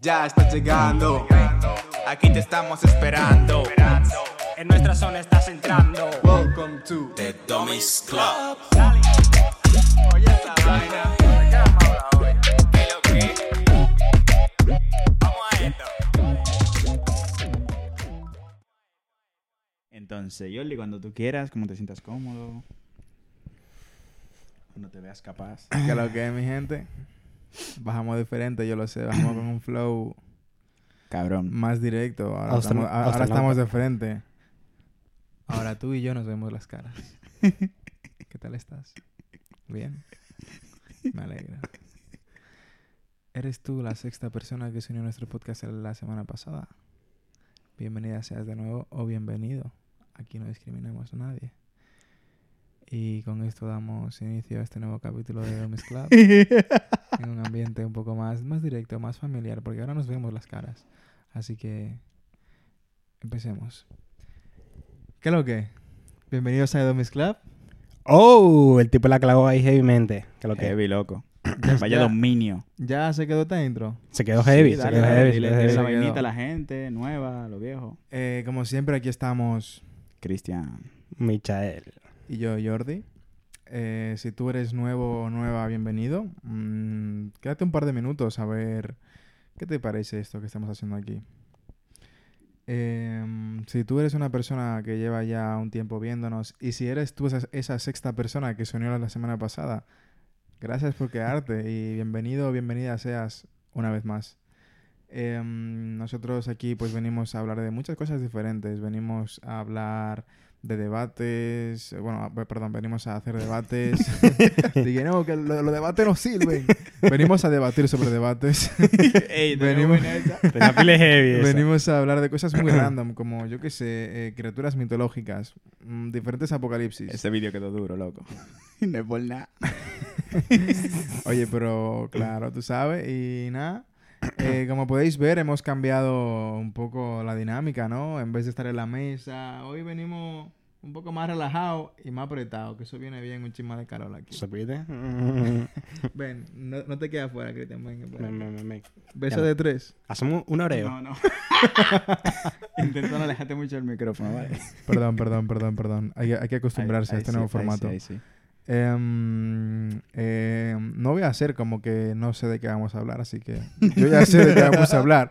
Ya estás llegando, aquí te estamos esperando. En nuestra zona estás entrando. Welcome to The Dummies Club. Oye esa vaina. Entonces, Yoli, cuando tú quieras, como te sientas cómodo, cuando te veas capaz. Que lo que es, mi gente. Bajamos diferente, yo lo sé. Bajamos con un flow Cabrón. más directo. Ahora, Austra- estamos, ahora estamos de frente. Ahora tú y yo nos vemos las caras. ¿Qué tal estás? Bien. Me alegra. ¿Eres tú la sexta persona que se unió a nuestro podcast la semana pasada? Bienvenida seas de nuevo o bienvenido. Aquí no discriminamos a nadie. Y con esto damos inicio a este nuevo capítulo de Domes Club en un ambiente un poco más, más directo, más familiar, porque ahora nos vemos las caras. Así que empecemos. ¿Qué es lo que? Bienvenidos a Domes Club. Oh, el tipo la clavó ahí heavymente. Que lo que Heavy, loco. Ya- Vaya ya- dominio. Ya se quedó esta intro. se quedó heavy, Sí, se dale, quedó heavy. quedó dile heavy. la Se quedó. vainita a la gente, nueva, lo viejo. Eh, como siempre, aquí estamos Cristian. Michael. Y yo, Jordi. Eh, si tú eres nuevo o nueva, bienvenido. Mm, quédate un par de minutos a ver qué te parece esto que estamos haciendo aquí. Em, si tú eres una persona que lleva ya un tiempo viéndonos y si eres tú esa, sexta persona que se unió la semana pasada, gracias por quedarte y bienvenido o bienvenida seas una vez más. Em, nosotros aquí pues venimos a hablar de muchas cosas diferentes. Venimos a hablar de debates. eh, Bueno, a- perdón, venimos a hacer debates. Dije, no, que los debates no sirven. venimos a debatir sobre debates. Ey, Venimos- heavy. esa. venimos a hablar de cosas muy random, como yo qué sé, eh, criaturas mitológicas, mm, diferentes apocalipsis. Ese vídeo quedó duro, loco. no es por nada. Oye, pero claro, tú sabes, y nada. Eh, como podéis ver, hemos cambiado un poco la dinámica, ¿no? En vez de estar en la mesa, hoy venimos un poco más relajados y más apretados, que eso viene bien un chisma de Carol aquí. ¿Se pide? Ven, no, no te quedas fuera, Cristian, ven. Me- me- me- Beso de tres. Hacemos un oreo. No, no. Intenta no alejarte mucho del micrófono, ¿vale? Perdón, perdón, perdón, perdón. Hay, que- hay que acostumbrarse Ahí- a este ahí nuevo sí, ahí formato. sí, ahí sí. Em, no voy a hacer como que no sé de qué vamos a hablar, así que yo ya sé de qué vamos a hablar.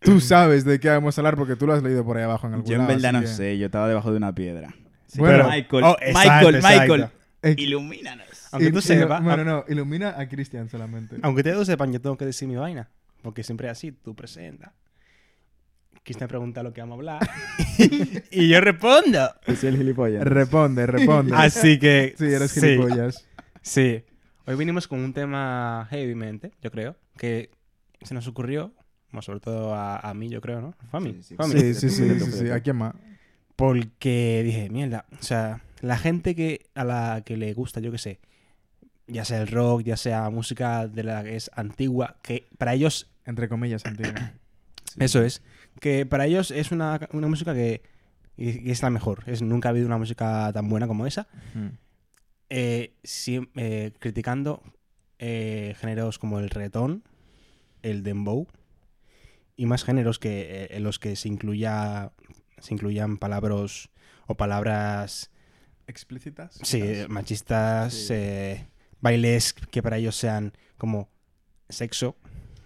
Tú sabes de qué vamos a hablar porque tú lo has leído por ahí abajo en algún Yo en lado, verdad no que- sé, yo estaba debajo de una piedra. Sí, Bueno. pero Michael, Oh, exacto, Michael, exacto. Michael, Eh, ilumínanos. Aunque tú sepas, Bueno, no, ilumina a Cristian solamente. Aunque ustedes sepan, yo tengo que decir mi vaina. Porque siempre es así, tú presentas. Cristian pregunta lo que vamos a hablar. y yo respondo. Es el gilipollas. Responde, responde. Así que. Sí, eres sí, gilipollas. Sí. Hoy vinimos con un tema heavymente, yo creo. Que se nos ocurrió. Bueno, sobre todo a, a mí, yo creo, ¿no? Fue a mí. Sí, sí, Fue a mí. Sí, sí, sí, Completo, sí, sí. completo. ¿A quién más? Porque dije, mierda, o sea, la gente que a la que le gusta, yo qué sé, ya sea el rock, ya sea música de la que es antigua, que para ellos, Entre comillas, antiguo. eso es, que para ellos es una, una música que, y- y es la mejor. Es, nunca ha habido una música tan buena como esa. Mm. Eh, siem- eh, criticando eh, géneros como el reggaetón, el dembow y más géneros que eh, en los que se incluya se incluyan palabras o palabras ¿Explícitas? Sí, quizás? machistas, Sí. eh, bailes que para ellos sean como sexo,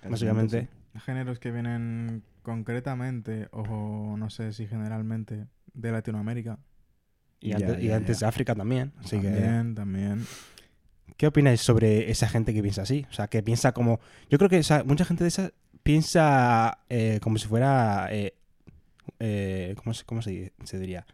básicamente. Géneros que vienen concretamente, o no sé si generalmente, de Latinoamérica. Y, Ya, antes, y ya, antes ya. de África también. Así que, también, también. ¿qué opináis sobre esa gente que piensa así? O sea, que piensa como... Yo creo que o sea, mucha gente de esa piensa eh, como si fuera... eh, eh, ¿Cómo, se, cómo se, se diría?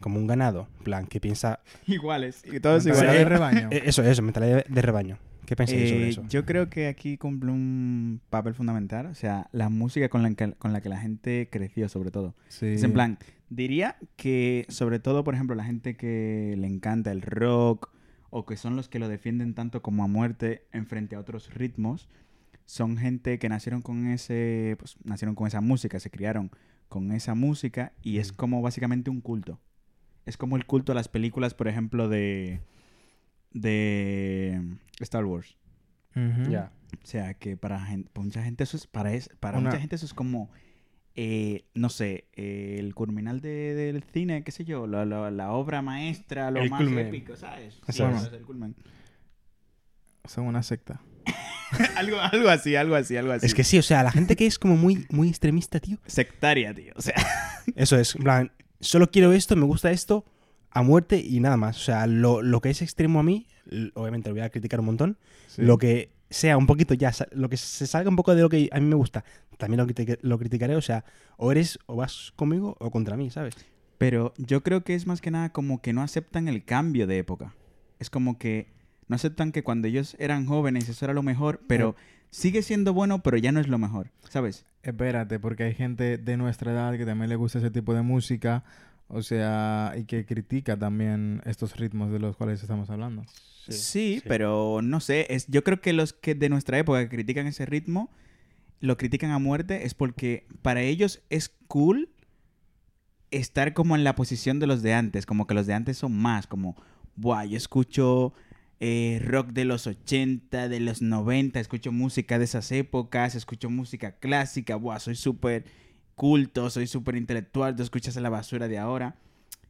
Como un ganado. En plan, que piensa... Iguales. Y todos Mentalidad iguales. de rebaño. eso, eso, mentalidad de rebaño. ¿Qué pensáis sobre Eh, eso? Yo creo que aquí cumple un papel fundamental. O sea, la música con la que, con la, que la gente creció, sobre todo. Sí. Es en plan, diría que sobre todo, por ejemplo, la gente que le encanta el rock o que son los que lo defienden tanto como a muerte en frente a otros ritmos, son gente que nacieron con ese, pues nacieron con esa música, se criaron con esa música y es Mm. como básicamente un culto. Es como el culto a las películas, por ejemplo, de de Star Wars. Ya. O sea, que para, gen- para mucha gente eso es, para, es- para Una- mucha gente eso es como, eh, no sé, eh, el culminal de- del cine, qué sé yo, la, la- la obra maestra, lo El más culmen. épico, ¿sabes? Sí, Eso es. es el culmen. Son una secta. algo, algo así, algo así, algo así. Es que sí, o sea, la gente que es como muy, muy extremista, tío. sectaria, tío. O sea, Eso es, en plan, solo quiero esto, me gusta esto, a muerte y nada más. O sea, lo, lo que es extremo a mí, obviamente lo voy a criticar un montón. Lo que sea un poquito ya, lo que se salga un poco de lo que a mí me gusta, también lo, critique- lo criticaré. O sea, o eres, o vas conmigo o contra mí, ¿sabes? Pero yo creo que es más que nada como que no aceptan el cambio de época. Es como que no aceptan que cuando ellos eran jóvenes eso era lo mejor, pero sigue siendo bueno, pero ya no es lo mejor, ¿sabes? Espérate, porque hay gente de nuestra edad que también le gusta ese tipo de música, o sea, y que critica también estos ritmos de los cuales estamos hablando. Sí, pero no sé, es, yo creo que los que de nuestra época que critican ese ritmo, lo critican a muerte es porque para ellos es cool estar como en la posición de los de antes, como que los de antes son más, como, buah, yo escucho eh, rock de los 80, de los 90, escucho música de esas épocas, escucho música clásica, buah, soy súper culto, soy súper intelectual, tú escuchas la basura de ahora.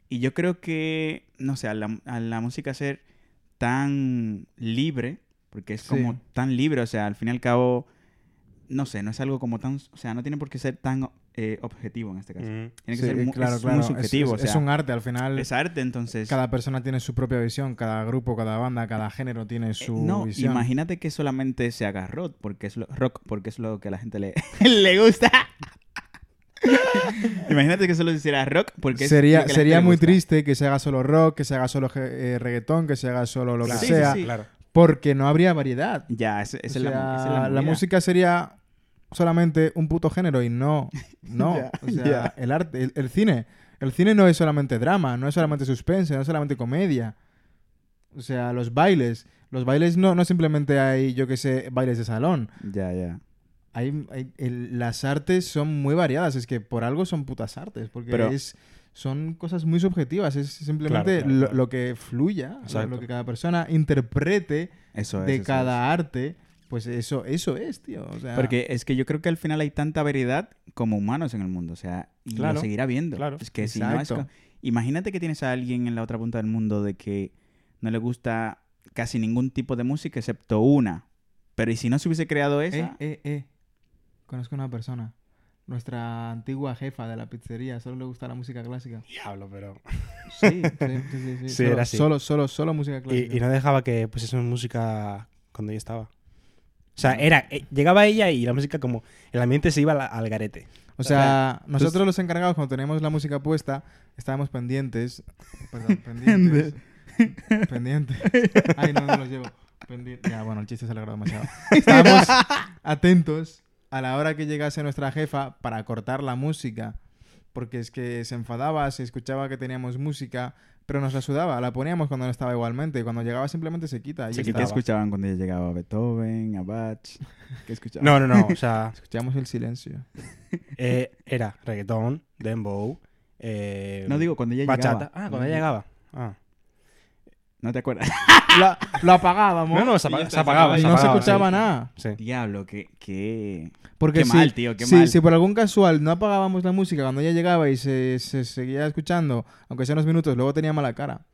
Y yo creo que, no sé, a la, a la música ser tan libre, porque es Sí. como tan libre, o sea, al fin y al cabo, no sé, no es algo como tan, o sea, no tiene por qué ser tan eh, objetivo en este caso. Tiene que Sí, ser mu- claro, es claro. muy Es- subjetivo, es, o sea, es un arte, al final es arte, entonces... cada persona tiene su propia visión, cada grupo, cada banda, cada género tiene Eh, su no, visión. imagínate que solamente se haga rock, porque es lo, rock, porque es lo que a la gente le, le gusta. imagínate que solo se hiciera rock, porque sería sería muy triste que se haga solo rock, que se haga solo eh, reggaetón, que se haga solo lo Claro. que Sí, sea, sí. Claro. porque no habría variedad. Ya, esa O es, la, esa es la, música sería solamente un puto género y no, no. O sea, el arte, el, el cine. El cine no es solamente drama, no es solamente suspense, no es solamente comedia. O sea, los bailes. Los bailes no, no simplemente hay, yo que sé, bailes de salón. Ya, ya. Hay, hay- el- las artes son muy variadas. Es que por algo son putas artes. Porque Pero- es, son cosas muy subjetivas. Es simplemente Claro, claro, lo, que fluya, lo- que cada persona interprete Eso es. de eso cada arte. Pues eso, eso es, tío. O sea, es. Porque es que yo creo que al final hay tanta variedad como humanos en el mundo, o sea, y Claro, lo seguirá viendo. claro. Es que si no es... Exacto. co- Imagínate que tienes a alguien en la otra punta del mundo de que no le gusta casi ningún tipo de música excepto una. Pero ¿y si no se hubiese creado Eh, esa? eh, eh. Conozco una persona. Nuestra antigua jefa de la pizzería. Solo le gusta la música clásica. Diablo, pero... Sí, sí, sí, sí. sí. Sí, solo, era así. Solo, solo, solo música clásica. Y, y no dejaba que pusiesen música cuando ella estaba. O sea, era, eh, llegaba ella y la música como... El ambiente se iba al, al garete. O sea, pues nosotros los encargados, cuando teníamos la música puesta, estábamos pendientes. Perdón, pendientes. pendientes. Ay, no, no los llevo. Pendi- ya, bueno, el chiste se ha alargado demasiado. Estábamos atentos a la hora que llegase nuestra jefa para cortar la música. Porque es que se enfadaba, se escuchaba que teníamos música, pero nos la sudaba. La poníamos cuando no estaba igualmente. Y cuando llegaba simplemente se quita. ¿Y qué escuchaban cuando llegaba Beethoven, a Bach? ¿Qué escuchaban? No, no, no. O sea, Escuchamos el silencio. eh, era reggaetón, dembow, eh, No digo cuando ella bachata. llegaba. Ah, cuando ella llegaba. Ah. ¿No te acuerdas? La- lo apagábamos. No, no, se, apagaba. y no se escuchaba sí. nada. Sí. Diablo, qué... qué... Porque Qué si, mal, tío, qué si- mal. si por algún casual no apagábamos la música cuando ella llegaba y se, se seguía escuchando, aunque sea unos minutos, luego tenía mala cara.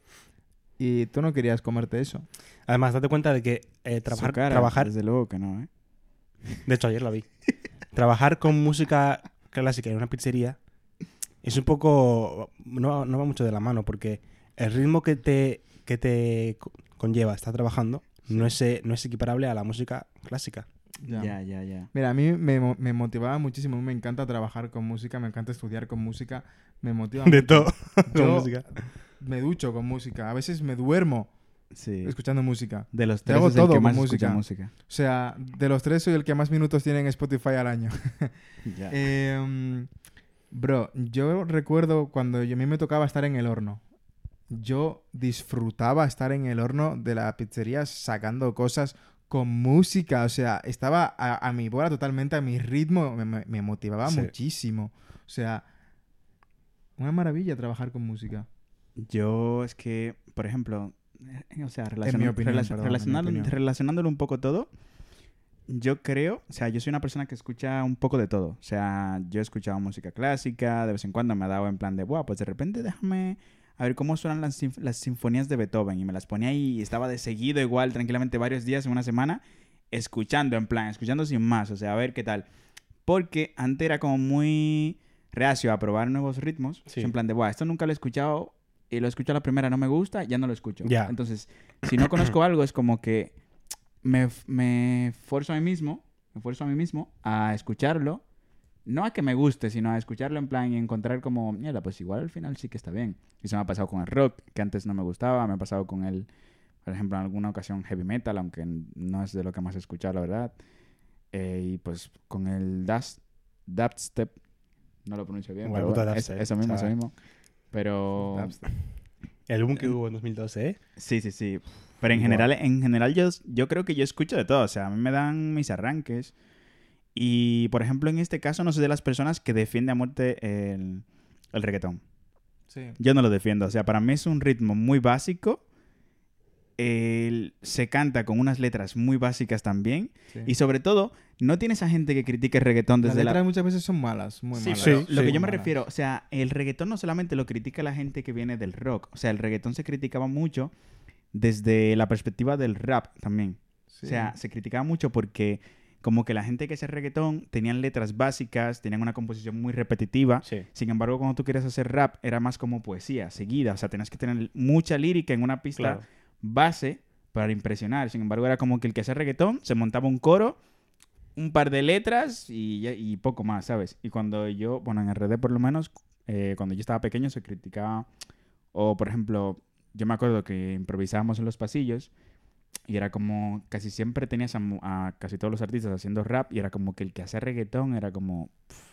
Y tú no querías comerte eso. Además, date cuenta de que eh, trabajar, cara, trabajar Desde luego que no, ¿eh? De hecho, ayer la vi. Trabajar con música clásica en una pizzería es un poco. No, no va mucho de la mano, porque el ritmo que te, que te co- conlleva estar trabajando no, es, eh, no es equiparable a la música clásica. Ya, ya, ya. Mira, a mí me, me motivaba muchísimo. A mí me encanta trabajar con música, me encanta estudiar con música. Me motiva De mucho. todo. Yo con música. me ducho con música. A veces me duermo Sí. escuchando música. De los Te tres hago es el todo que más música. O sea, de los tres soy el que más minutos tiene en Spotify al año. Ya. Em, bro, yo recuerdo cuando yo- a mí me tocaba estar en el horno. Yo disfrutaba estar en el horno de la pizzería sacando cosas con música. O sea, estaba a, a mi bola totalmente, a mi ritmo. Me, motivaba Sí. muchísimo. O sea, una maravilla trabajar con música. Yo es que, por ejemplo, eh, o sea, opinión, relacion- perdón, opinión. relacionándolo un poco todo, yo creo, o sea, yo soy una persona que escucha un poco de todo. O sea, yo he escuchado música clásica, de vez en cuando me ha dado en plan de, wow, pues de repente déjame a ver cómo suenan las, sinf- las sinfonías de Beethoven. Y me las ponía ahí y estaba de seguido igual, tranquilamente, varios días en una semana, escuchando, en plan, escuchando sin más. O sea, a ver qué tal. Porque antes era como muy reacio a probar nuevos ritmos. Sí. En plan de, wow, esto nunca lo he escuchado y lo escucho a la primera, no me gusta, ya no lo escucho. Ya. Entonces, si no conozco algo, es como que me, me forzo a mí mismo, me forzo a mí mismo a escucharlo, no a que me guste, sino a escucharlo en plan y encontrar como, mierda, pues igual al final sí que está bien. Y eso me ha pasado con el rock, que antes no me gustaba, me ha pasado con el, por ejemplo, en alguna ocasión heavy metal, aunque no es de lo que más he escuchado, la verdad. Eh, y pues con el dubstep, no lo pronuncio bien, Bueno, pero es- eso mismo, eso mismo. Pero Dubstep. El boom que hubo en 2012, ¿eh? Sí, sí, sí. Pero en general, en general yo, yo creo que yo escucho de todo. O sea, a mí me dan mis arranques. Y, por ejemplo, en este caso no soy de las personas que defiende a muerte el, el reggaetón. Sí. Yo no lo defiendo. O sea, para mí es un ritmo muy básico. El- se canta con unas letras muy básicas también. sí. Y sobre todo, no tiene esa gente que critique el reggaetón Las desde la... letras muchas veces son malas, muy Sí, malas. pero Sí, lo sí. que yo me Malas. refiero, o sea, el reggaetón no solamente lo critica la gente que viene del rock, o sea, el reggaetón se criticaba mucho desde la perspectiva del rap también. Sí. O sea, se criticaba mucho porque como que la gente que hacía reggaetón tenían letras básicas, tenían una composición muy repetitiva. Sí. Sin embargo, cuando tú quieres hacer rap, era más como poesía, seguida. O sea, tenías que tener mucha lírica en una pista Claro. base para impresionar. Sin embargo, era como que el que hacía reggaetón se montaba un coro, un par de letras y poco más, ¿sabes? Y cuando yo, bueno, en RD por lo menos, eh, cuando yo estaba pequeño se criticaba, o por ejemplo, yo me acuerdo que improvisábamos en los pasillos y era como, casi siempre tenías a, a casi todos los artistas haciendo rap y era como que el que hacía reggaetón era como... pf,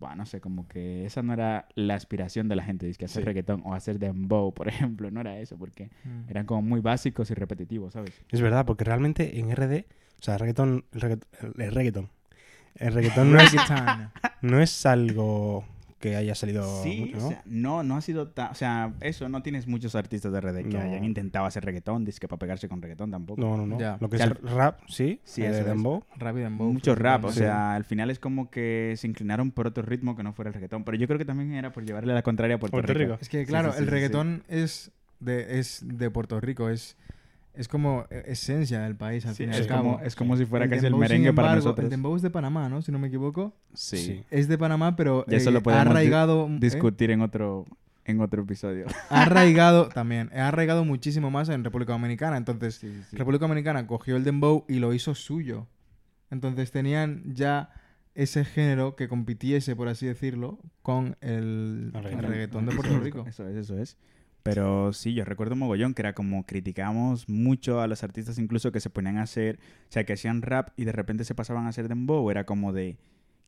Buah, no sé, como que esa no era la aspiración de la gente, es que hacer Sí. reggaetón o hacer dembow, por ejemplo, no era eso, porque Mm. eran como muy básicos y repetitivos, ¿sabes? Es verdad, porque realmente en RD, o sea, el reggaetón, el reggaetón, el reggaetón, el reggaetón no es, Reggaeton. no es algo que haya salido Sí, mucho, ¿no? o sea, no, no ha sido tan... O sea, eso, no tienes muchos artistas de RD que No. hayan intentado hacer reggaetón, que para pegarse con reggaetón tampoco. no, no, no. Ya. Lo que Ya es el rap, sí, Sí, eh, es. dembow. Rapid and Bow, Mucho rap, o sea, al final es como que se inclinaron por otro ritmo que no fuera el reggaetón. Pero yo creo que también era por llevarle la contraria a Puerto, Puerto Rico. Rico. Es que, Sí, claro, sí, sí, el sí, reggaetón es de, es de Puerto Rico, es, es como eh, esencia del país, al Sí, fin y es, cabo. como, es como si fuera El casi el dembow, merengue para nosotros. El dembow es de Panamá, ¿no? Si no me equivoco. Sí. Sí. Es de Panamá, pero Ya eso eh, lo ha di- arraigado... ¿eh? Discutir en otro en otro episodio. Ha arraigado también, ha arraigado muchísimo más en República Dominicana. Entonces, República Dominicana cogió el dembow y lo hizo suyo. Entonces tenían ya ese género que compitiese, por así decirlo, con el, El el reggaetón. de Eso Puerto es, Rico. Eso es, eso es. Pero sí, yo recuerdo mogollón que era como criticábamos mucho a los artistas incluso que se ponían a hacer, o sea, que hacían rap y de repente se pasaban a hacer dembow. Era como de,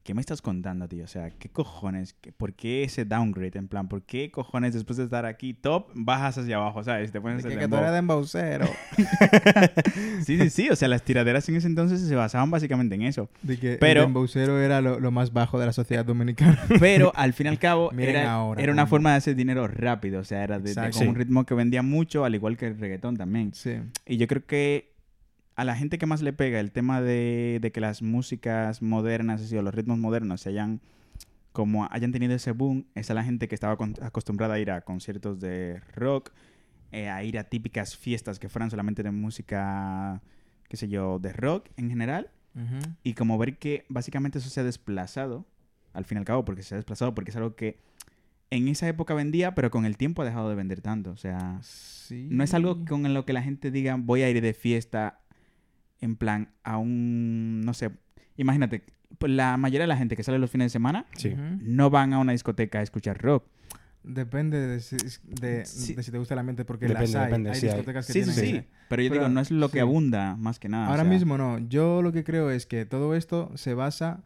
¿qué me estás contando, tío? O sea, ¿qué cojones? ¿Qué- ¿Por qué ese downgrade? En plan, ¿por qué cojones después de estar aquí top bajas hacia abajo, ¿sabes? Te pones De hacer que, tú eres dembowcero. Sí, sí, sí. O sea, las tiraderas en ese entonces se basaban básicamente en eso. De que Pero- el dembowcero era lo, lo más bajo de la sociedad dominicana. Pero al fin y al cabo era, ahora era una forma de hacer dinero rápido. O sea, era de, de- con un ritmo que vendía mucho, al igual que el reggaetón también. sí. Y yo creo que a la gente que más le pega el tema de, de que las músicas modernas, así, o los ritmos modernos se hayan como hayan tenido ese boom, es a la gente que estaba acostumbrada a ir a conciertos de rock, eh, a ir a típicas fiestas que fueran solamente de música, qué sé yo, de rock en general, y como ver que básicamente eso se ha desplazado, al fin y al cabo, porque se ha desplazado, porque es algo que en esa época vendía, pero con el tiempo ha dejado de vender tanto. O sea, Sí. no es algo con lo que la gente diga, voy a ir de fiesta en plan a un, no sé, imagínate, pues la mayoría de la gente que sale los fines de semana Sí. No van a una discoteca a escuchar rock. Depende de si, de, Sí. de si te gusta el ambiente, porque Depende, las hay. depende, hay sí hay. discotecas que Sí, sí, tienen sí. Pero yo Pero, digo, no es lo que abunda más que nada. o Ahora sea, mismo no. Yo lo que creo es que todo esto se basa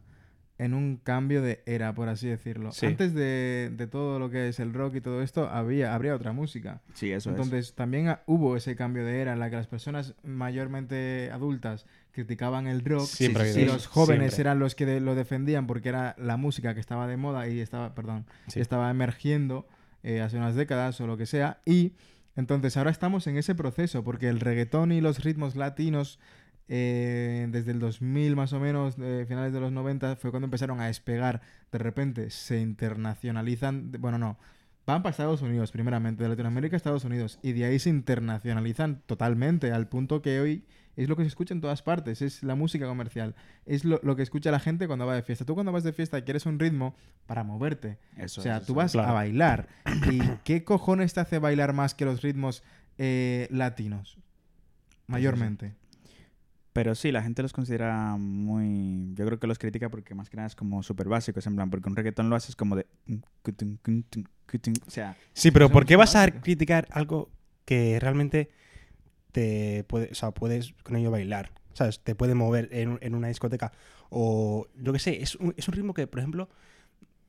en un cambio de era, por así decirlo. Sí. Antes de, de todo lo que es el rock y todo esto, había, habría otra música. Sí, eso Entonces también ha- hubo ese cambio de era en la que las personas mayormente adultas criticaban el rock Siempre y los jóvenes siempre. eran los que de- lo defendían porque era la música que estaba de moda y estaba, perdón, Sí. y estaba emergiendo eh, hace unas décadas o lo que sea. Y entonces ahora estamos en ese proceso porque el reggaetón y los ritmos latinos eh, desde el 2000 más o menos, eh, finales de los 90, fue cuando empezaron a despegar. De repente se internacionalizan, bueno, no, van para Estados Unidos primeramente, de Latinoamérica a Estados Unidos, y de ahí se internacionalizan totalmente, al punto que hoy es lo que se escucha en todas partes, es la música comercial, es lo, lo que escucha la gente cuando va de fiesta. Tú cuando vas de fiesta quieres un ritmo para moverte, Eso o sea, tú vas a bailar. ¿Y qué cojones te hace bailar más que los ritmos eh, latinos? Mayormente. Pero sí, la gente los considera muy... Yo creo que los critica porque más que nada es como súper básicos, en plan, porque un reggaetón lo haces como de... O sea, Sí, pero ¿por qué vas a criticar algo que realmente te puede, o sea, puedes con ello bailar? ¿Sabes? Te puede mover en, en una discoteca. O yo qué sé, es un, es un ritmo que, por ejemplo,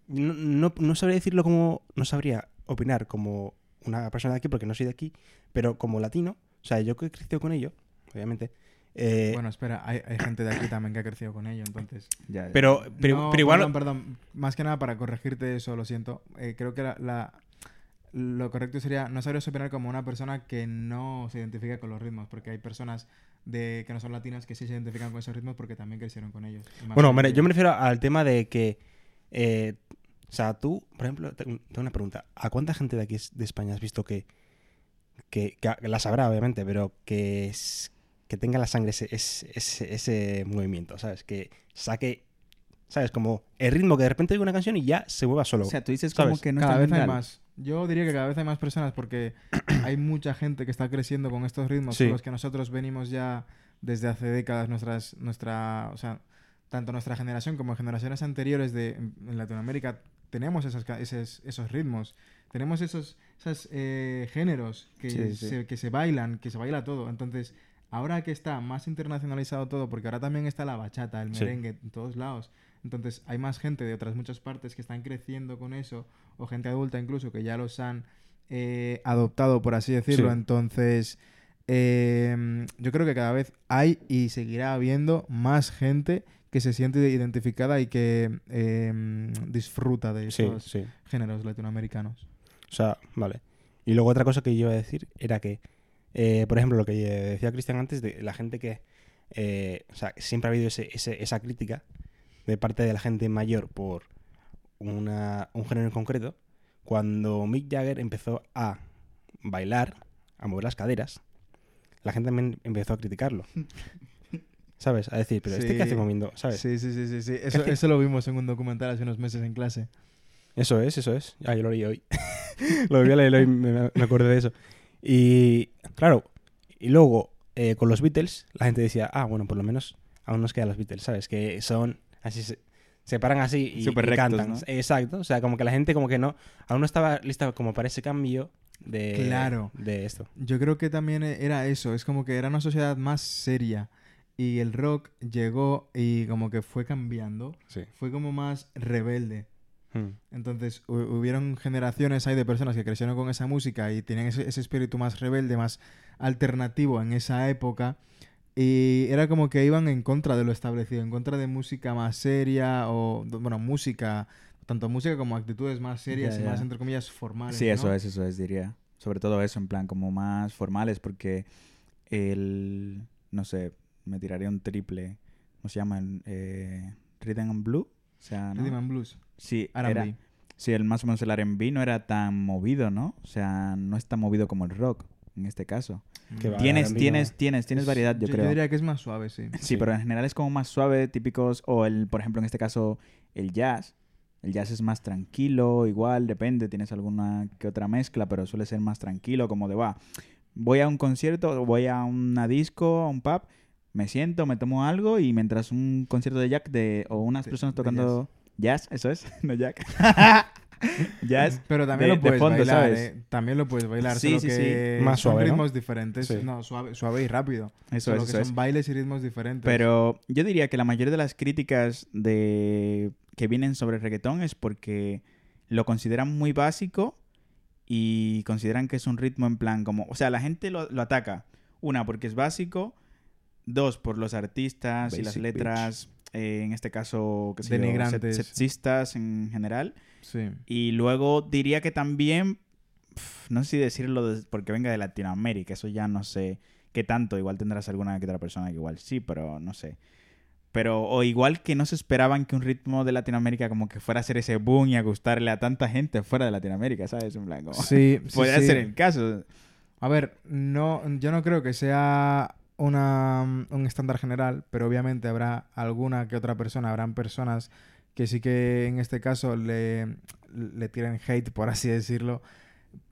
no, no, no sabría decirlo como. No sabría opinar como una persona de aquí, porque no soy de aquí, pero como latino, o sea, yo que he crecido con ello, obviamente. Eh, Bueno, espera, hay, hay gente de aquí también que ha crecido con ello, entonces... ya... pero, pero, No, pero igual. Perdón, perdón. Más que nada para corregirte eso, lo siento. Eh, creo que la, la- lo correcto sería no sabrías opinar como una persona que no se identifica con los ritmos, porque hay personas de que no son latinas que sí se identifican con esos ritmos porque también crecieron con ellos. Bueno, me- yo. me refiero al tema de que. eh, o sea, tú, por ejemplo, te- tengo una pregunta. ¿A cuánta gente de aquí de España has visto que. que, que la sabrá, obviamente, pero que. es- que tenga la sangre ese, ese, ese- ese movimiento, ¿sabes? Que saque. ¿Sabes? Como el ritmo que de repente oiga una canción y ya se mueva solo. O sea, tú dices ¿sabes? como que no cada está vez hay más. Yo diría que cada vez hay más personas porque hay mucha gente que está creciendo con estos ritmos Sí. con los que nosotros venimos ya desde hace décadas nuestras nuestra, o sea, tanto nuestra generación como generaciones anteriores de en Latinoamérica tenemos esos, esos, esos ritmos, tenemos esos, esos eh, géneros que, Sí, sí. Se, que se bailan, que se baila todo. Entonces, ahora que está más internacionalizado todo, porque ahora también está la bachata, el Sí. merengue, en todos lados. Entonces, hay más gente de otras muchas partes que están creciendo con eso, o gente adulta incluso, que ya los han eh, adoptado, por así decirlo. Sí. Entonces, eh, yo creo que cada vez hay y seguirá habiendo más gente que se siente identificada y que eh, disfruta de sí, sí. géneros latinoamericanos. O sea, vale. Y luego otra cosa que yo iba a decir era que, eh, por ejemplo, lo que decía Cristian antes, de la gente que, eh, o sea, siempre ha habido ese, ese- esa crítica de parte de la gente mayor por una, un género en concreto, cuando Mick Jagger empezó a bailar, a mover las caderas, la gente también empezó a criticarlo. ¿Sabes? A decir, pero este que hace Sí. moviendo, ¿sabes? Sí, sí, sí, sí. sí. Eso lo vimos en un documental hace unos meses en clase. Eso es, eso es. Ah, yo lo leí hoy. lo vi a leer hoy, me, me acordé de eso. Y claro, y luego eh, con los Beatles, la gente decía, ah, bueno, por lo menos aún nos quedan los Beatles, ¿sabes? Que son así, se, se paran así y, rectos, cantan. ¿no? Exacto, o sea, como que la gente como que no, aún no estaba lista como para ese cambio de, Claro. de esto. Yo creo que también e- era eso, es como que era una sociedad más seria y el rock llegó y como que fue cambiando, Sí. fue como más rebelde. Mm. Entonces hu- hubieron generaciones ahí de personas que crecieron con esa música y tenían ese, ese espíritu más rebelde, más alternativo en esa época. Y era como que iban en contra de lo establecido, en contra de música más seria o, bueno, música, tanto música como actitudes más serias Ya, y más, entre comillas, formales. Sí, eso ¿no? es, eso es, diría. Sobre todo eso, en plan, como más formales, porque el. No sé, me tiraría un triple. ¿Cómo se llama? Eh, Rhythm and Blue. O sea, ¿no? Rhythm and blues, Sí, era, sí, el más o menos el R&B no era tan movido, ¿no? O sea, no es tan movido como el rock, en este caso. Que Tienes, tienes, tienes, tienes Es- variedad, yo, creo. Yo diría que es más suave, sí. Sí, Sí. pero en general es como más suave, típicos, o el, por ejemplo, en este caso, el jazz. El jazz es más tranquilo, igual, depende, tienes alguna que otra mezcla, pero suele ser más tranquilo, como de, va, voy a un concierto, voy a una disco, a un pub, me siento, me tomo algo y mientras un concierto de jack de, o unas De- personas tocando jazz. eso es, no jack. jazz. Pero también de- lo puedes fondo, bailar, ¿sabes? ¿eh? También lo puedes bailar, Sí, solo sí, que sí. Más son suave, ¿no? ritmos diferentes. Sí. No, suave, suave y rápido. Eso solo es, que eso son es. bailes y ritmos diferentes. Pero yo diría que la mayoría de las críticas de que vienen sobre el reggaetón es porque lo consideran muy básico y consideran que es un ritmo en plan como... O sea, la gente lo, lo ataca. Una, porque es básico. Dos, por los artistas y las letras, eh, en este caso, que yo, Denigrantes. sexistas en general. Sí. Y luego diría que también, pf, no sé si decirlo des- porque venga de Latinoamérica, eso ya no sé, qué tanto. Igual tendrás alguna que otra persona que igual sí, pero no sé. Pero, o igual que no se esperaban que un ritmo de Latinoamérica como que fuera a ser ese boom y a gustarle a tanta gente fuera de Latinoamérica, ¿sabes? En plan, como- Sí, sí, Podría sí. ser el caso. A ver, no, yo no creo que sea una, un estándar general, pero obviamente habrá alguna que otra persona, habrán personas que sí que en este caso le, le tiren hate, por así decirlo,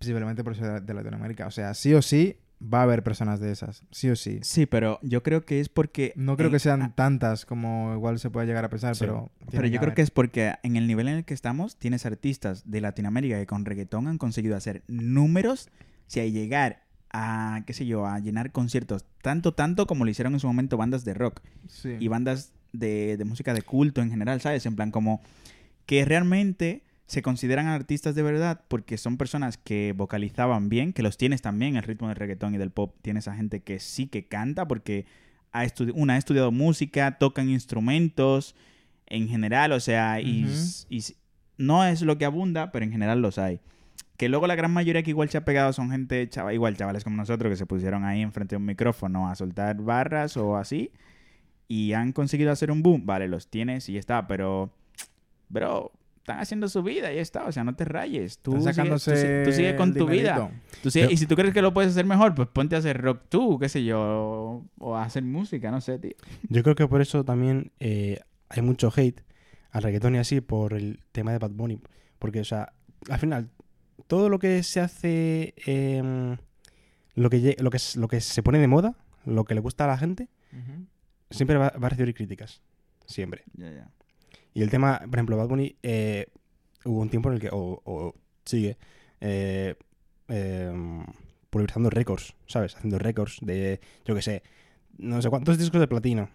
simplemente por ser de Latinoamérica. O sea, sí o sí va a haber personas de esas, sí o sí. Sí, pero yo creo que es porque... No creo en- que sean tantas como igual se puede llegar a pensar, Sí. pero... Pero yo creo que es porque en el nivel en el que estamos tienes artistas de Latinoamérica que con reggaetón han conseguido hacer números, sea, y llegar a, qué sé yo, a llenar conciertos tanto, tanto como lo hicieron en su momento bandas de rock Sí. y bandas de, de música de culto en general, ¿sabes? En plan como que realmente se consideran artistas de verdad porque son personas que vocalizaban bien, que los tienes también el ritmo del reggaetón y del pop, tienes a gente que sí que canta porque ha una ha estudiado música, tocan instrumentos en general, o sea, y, no es lo que abunda, pero en general los hay. Que luego la gran mayoría que igual se ha pegado son gente, chava, igual chavales como nosotros, que se pusieron ahí enfrente de un micrófono a soltar barras o así, y han conseguido hacer un boom. Vale, los tienes y ya está, pero, bro, están haciendo su vida y ya está, o sea, no te rayes. Tú, Están sigue, tú sacándose si- tú sigue con tu vida. Tú sigue- y si tú crees que lo puedes hacer mejor, pues ponte a hacer rock tú, qué sé yo, o a hacer música, no sé, tío. Yo creo que por eso también eh, hay mucho hate al reggaetón y así por el tema de Bad Bunny. Porque, o sea, al final, todo lo que se hace, em, lo, que, lo, que, lo que se pone de moda, lo que le gusta a la gente, siempre va, va a recibir críticas. Siempre. Ya, ya. Y el tema, por ejemplo, Bad Bunny, eh, hubo un tiempo en el que, o, o sigue, eh, em, pulverizando récords, ¿sabes? Haciendo récords de, yo qué sé, no sé cuántos discos de platino,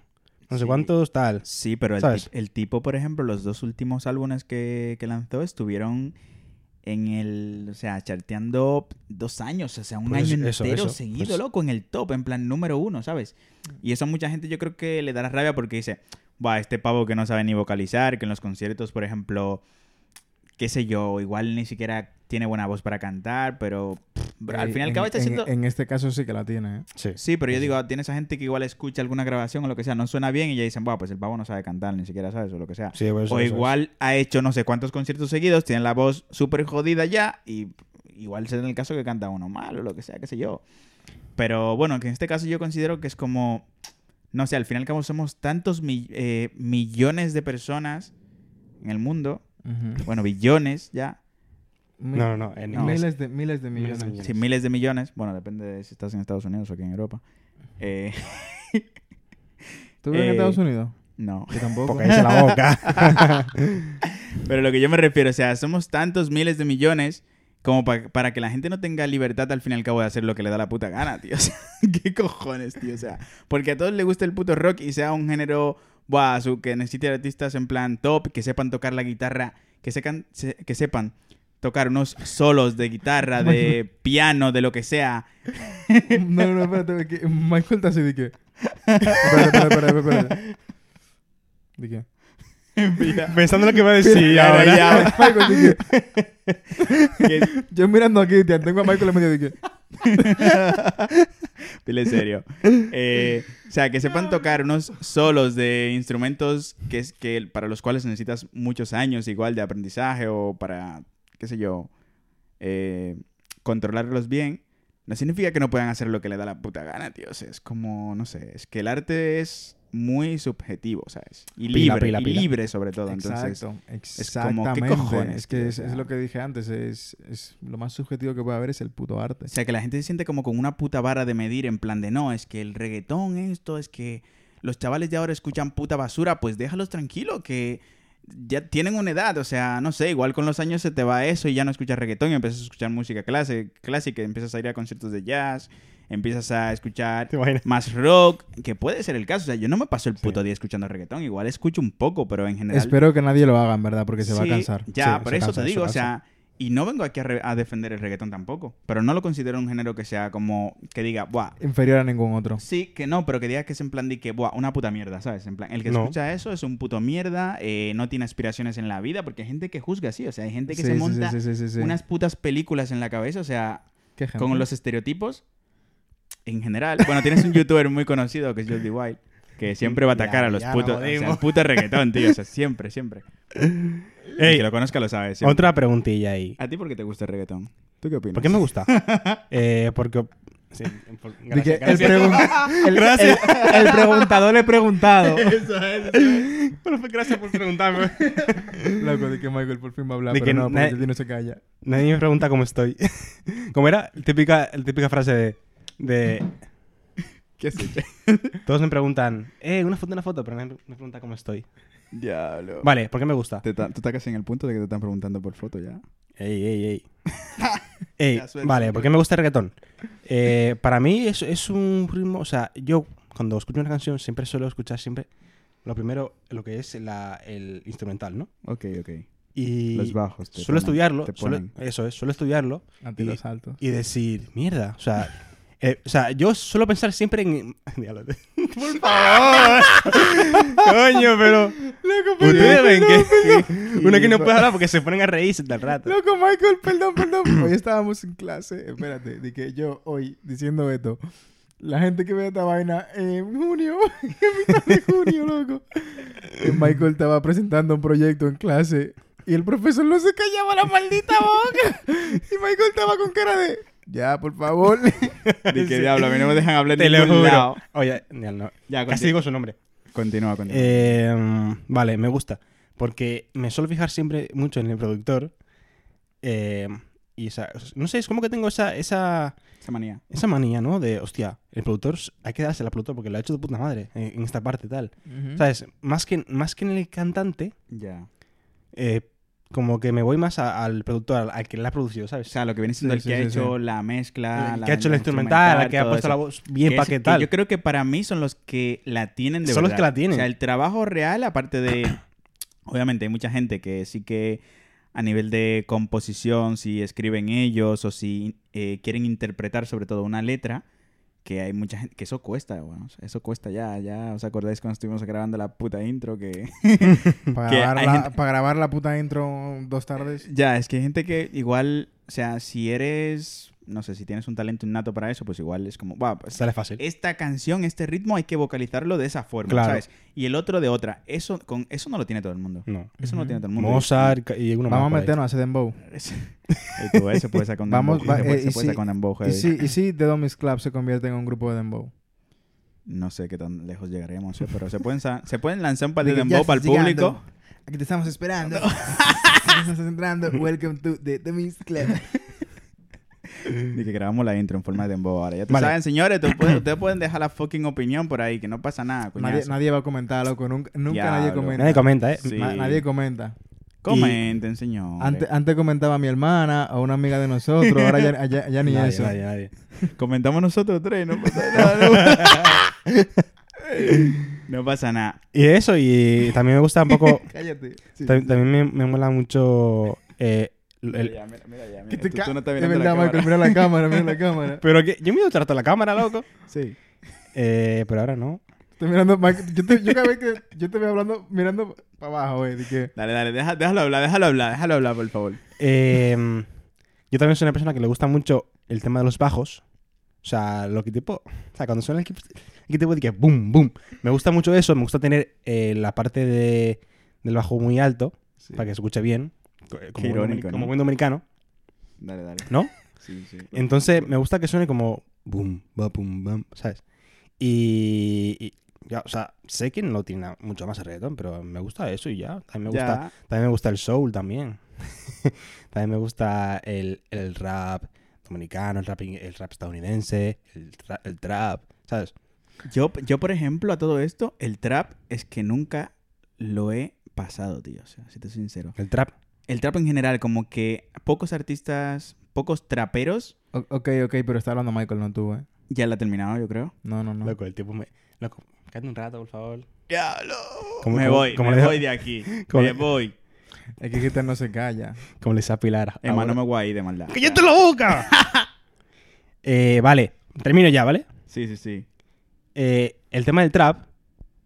no sé Sí. cuántos tal. Sí, pero el, el tipo, por ejemplo, los dos últimos álbumes que, que lanzó estuvieron en el, o sea, charteando dos años, o sea, un Pues año eso, entero eso, seguido, pues- loco, en el top, en plan número uno, ¿sabes? Y eso a mucha gente yo creo que le dará rabia porque dice, Buah, este pavo que no sabe ni vocalizar, que en los conciertos, por ejemplo, qué sé yo, igual ni siquiera tiene buena voz para cantar, pero pff, al Eh, fin y al en- cabo está en- siendo... En este caso sí que la tiene, ¿eh? Sí. Sí, pero yo digo, tienes a gente que igual escucha alguna grabación o lo que sea, no suena bien y ya dicen, Buah, pues el pavo no sabe cantar, ni siquiera sabes, o lo que sea. Sí, pues eso, O eso igual ha hecho no sé cuántos conciertos seguidos, tiene la voz súper jodida ya y igual será el caso que canta uno mal o lo que sea, qué sé yo. Pero bueno, que en este caso yo considero que es como, no sé, al fin y al cabo somos tantos mi- eh, millones de personas en el mundo, Ujú. bueno, billones ya, Mi- No, no, no, en No. Miles de, miles de Miles de millones. millones. sí, miles de millones, bueno, depende de si estás en Estados Unidos o aquí en Europa. Eh, ¿Tú vives en Eh, Estados Unidos? no. Yo tampoco. Porque cállese la boca. Pero lo que yo me refiero, o sea, somos tantos miles de millones como pa- para que la gente no tenga libertad al fin y al cabo de hacer lo que le da la puta gana, tío. O sea, ¿qué cojones, tío? O sea, porque a todos les gusta el puto rock y sea un género, buah, su- que necesite artistas en plan top, que sepan tocar la guitarra, que, secan, se- que sepan tocar unos solos de guitarra, de piano, de lo que sea. No, no, espérate, que Michael está así de que. Espérate, espérate, espérate, espérate. ¿De qué? Pensando lo que va a decir Claro, ahora. ya. Michael, de Yo mirando aquí, tía, tengo a Michael en medio de que. Dile serio. Eh, o sea, que sepan tocar unos solos de instrumentos que es que para los cuales necesitas muchos años igual de aprendizaje o para, qué sé yo, eh, controlarlos bien. No significa que no puedan hacer lo que le da la puta gana, tío. O sea, es como, no sé, es que el arte es muy subjetivo, ¿sabes? Y Pila, libre, pila, y libre sobre todo. Entonces, Exacto, como, ¿qué exactamente. cojones, es que es, es lo que dije antes, es, es lo más subjetivo que puede haber es el puto arte. O sea, que la gente se siente como con una puta vara de medir en plan de no, es que el reggaetón esto, es que los chavales de ahora escuchan puta basura, pues déjalos tranquilo, que ya tienen una edad, o sea, no sé, igual con los años se te va eso y ya no escuchas reggaetón y empiezas a escuchar música clase, clásica, empiezas a ir a conciertos de jazz, empiezas a escuchar más rock, que puede ser el caso, o sea, yo no me paso el Sí. puto día escuchando reggaetón, igual escucho un poco, pero en general... Espero que nadie lo haga, en verdad, porque se va a cansar. Ya, Sí, por eso cansa, te digo, o sea, y no vengo aquí a, re- a defender el reggaetón tampoco, pero no lo considero un género que sea como, que diga, buah, Inferior a ningún otro. sí, que no, pero que diga que es en plan de que, buah, una puta mierda, ¿sabes? En plan, el que No. escucha eso es un puto mierda, eh, no tiene aspiraciones en la vida, porque hay gente que juzga así, o sea, hay gente que Sí, se sí, monta sí, sí, sí, sí. unas putas películas en la cabeza, o sea, con los estereotipos. en general, bueno, tienes un youtuber muy conocido que es Jordi Wild, que siempre va a atacar Ya, a los putos, o sea, puto reggaetón, tío, o sea, siempre, siempre. El Ey, que lo conozca lo sabe. siempre. otra preguntilla ahí. ¿A ti por qué te gusta el reggaetón? ¿Tú qué opinas? ¿Por qué me gusta? eh, porque... sí, por- que gracias, el, gracias. pregun- el- el- el preguntador le he preguntado. Bueno, pues gracias por preguntarme. Loco, de que Michael por fin va a hablar, De pero que no, porque el tío no se calla. Nadie me pregunta cómo estoy. ¿Cómo era? Típica, la típica frase de, de... ¿Qué has hecho? Todos me preguntan, eh, una foto, una foto, pero nadie me pregunta cómo estoy. Diablo. Vale, ¿por qué me gusta? Te ta- tú estás casi en el punto de que te están preguntando por foto ya. Ey, ey, ey. Ey, Ya, suelta, vale. ¿por qué me gusta el reggaetón? Eh, para mí es, es un ritmo, o sea, yo cuando escucho una canción siempre suelo escuchar siempre lo primero, lo que es la- el instrumental, ¿no? Ok, ok. Y Los bajos. te suelo ponen- estudiarlo, te suelo- ponen. eso es, suelo estudiarlo Ante Y- los saltos. y decir, mierda, o sea, eh, o sea, yo suelo pensar siempre en... Por favor. Coño, pero... Ustedes ven que uno que no puede hablar porque se ponen a reírse todo el rato. Loco, Michael, perdón, perdón. Hoy estábamos en clase. Espérate, de que yo hoy diciendo esto. La gente que ve esta vaina en junio, en mitad de junio, loco. Eh, Michael estaba presentando un proyecto en clase y el profesor no se callaba la maldita boca. Y Michael estaba con cara de. Ya, por favor. Di que diablo, a mí no me dejan hablar Te en lo juro. lado. Oye, ya no. Ya, Casi digo su nombre. Continúa, continúa. Eh, vale, me gusta. Porque me suelo fijar siempre mucho en el productor. eh, y esa, no sé, es como que tengo esa, esa, Esa manía. esa manía, ¿no? De, hostia, el productor, hay que darse al productor porque lo ha hecho de puta madre en, en esta parte y tal. ¿Sabes? Más que, más que en el cantante, Ya. eh, como que me voy más a- al productor, al, al que la ha producido, O ¿sabes? sea, lo que viene siendo Sí, el sí, que ha hecho la mezcla, El la, que ha hecho la instrumental, la que ha puesto eso. la voz bien qué que. Yo creo que para mí son los que la tienen de Son los verdad. que la tienen. O sea, el trabajo real, aparte de... Obviamente hay mucha gente que sí que a nivel de composición, si escriben ellos o si eh, quieren interpretar sobre todo una letra, que hay mucha gente... Que eso cuesta, bueno, eso cuesta ya, ya. ¿Os acordáis cuando estuvimos grabando la puta intro? Que... Para Que grabar, la, gente- para grabar la puta intro dos tardes. Ya, es que hay gente que igual... O sea, si eres... No sé, si tienes un talento innato para eso, pues igual es como... "Buah, pues Sale fácil. esta canción, este ritmo hay que vocalizarlo de esa forma, Claro. ¿sabes? Y el otro de otra. Eso, con, eso no lo tiene todo el mundo. No. Eso no lo tiene todo el mundo. Mozart y uno más. Vamos a meternos a hacer dembow. Y tú, se puede sacar con Vamos, Dembow. va- se puede, eh, se y puede si- sacar con Dembow, ¿Y si, ¿Y si The Dummies Club se convierte en un grupo de dembow? No sé qué tan lejos llegaremos, eh, pero se pueden, se pueden lanzar un par de Dembow para el público. llegando. Aquí te estamos esperando. Aquí estás entrando. Welcome to The Dummies Club. Y que grabamos la intro en forma de Dembow ahora. Ya Vale. saben, señores, tú puedes- ustedes pueden dejar la fucking opinión por ahí, que no pasa nada, nadie, va a comentar, loco. Nunca, nadie comenta. Nadie comenta, ¿eh? Sí. Na- nadie comenta. Comenten, señores. Antes, antes comentaba mi hermana o una amiga de nosotros. Ahora ya, ya- ya ni nadie, eso. nadie, nadie. Comentamos nosotros tres, no pasa nada. No, no pasa nada. Y eso, y también me gusta un poco. Cállate. Sí, tam- sí. también me, me mola mucho. eh, el- Mira, ya, mira, mira, ya, Que mira. te Tú, no estás mirando la Michael, cámara. mira la cámara, mira la cámara. pero que yo me trato la cámara, loco. Sí. Eh, pero ahora no. Estoy mirando, Michael, yo, te, yo cada vez que yo te veo hablando, mirando para abajo, güey, que... Dale, dale, deja- déjalo hablar, déjalo hablar, déjalo hablar, por favor. Eh, yo también soy una persona que le gusta mucho el tema de los bajos. O sea, lo que tipo. O sea, cuando suena el equipo. El tipo de que boom, boom. Me gusta mucho eso. Me gusta tener eh, la parte de, del bajo muy alto. Para que se escuche bien. Co- Como, buen irónico, domini- ¿no? como buen dominicano. Dale, dale. ¿No? Sí, sí. Entonces, me gusta que suene como boom, ba, boom, bam, ¿sabes? Y, y ya, o sea, sé que no tiene mucho más reggaetón, pero me gusta eso y ya. También me gusta, Ya. también me gusta el soul también. también me gusta el, el rap dominicano, el rap, el rap estadounidense, el, tra- el trap, ¿sabes? Yo, yo, por ejemplo, a todo esto, el trap es que nunca lo he pasado, tío. O sea, si te soy sincero. El trap. El trap en general, como que pocos artistas, pocos traperos, O- ok, ok, pero está hablando Michael, no tú, eh. ya la ha terminado, yo creo. No, no, no. Loco, el tipo me... Loco, cállate un rato, por favor. ¡Diablo! Como- me como- voy, como me le- voy de aquí. como me le- voy. Es que Cristian no se calla. Como le sea Pilar. Emma, no me voy a ir de maldad. ¡Cállate la boca! eh, vale, termino ya, ¿vale? Sí, sí, sí. Eh, el tema del trap,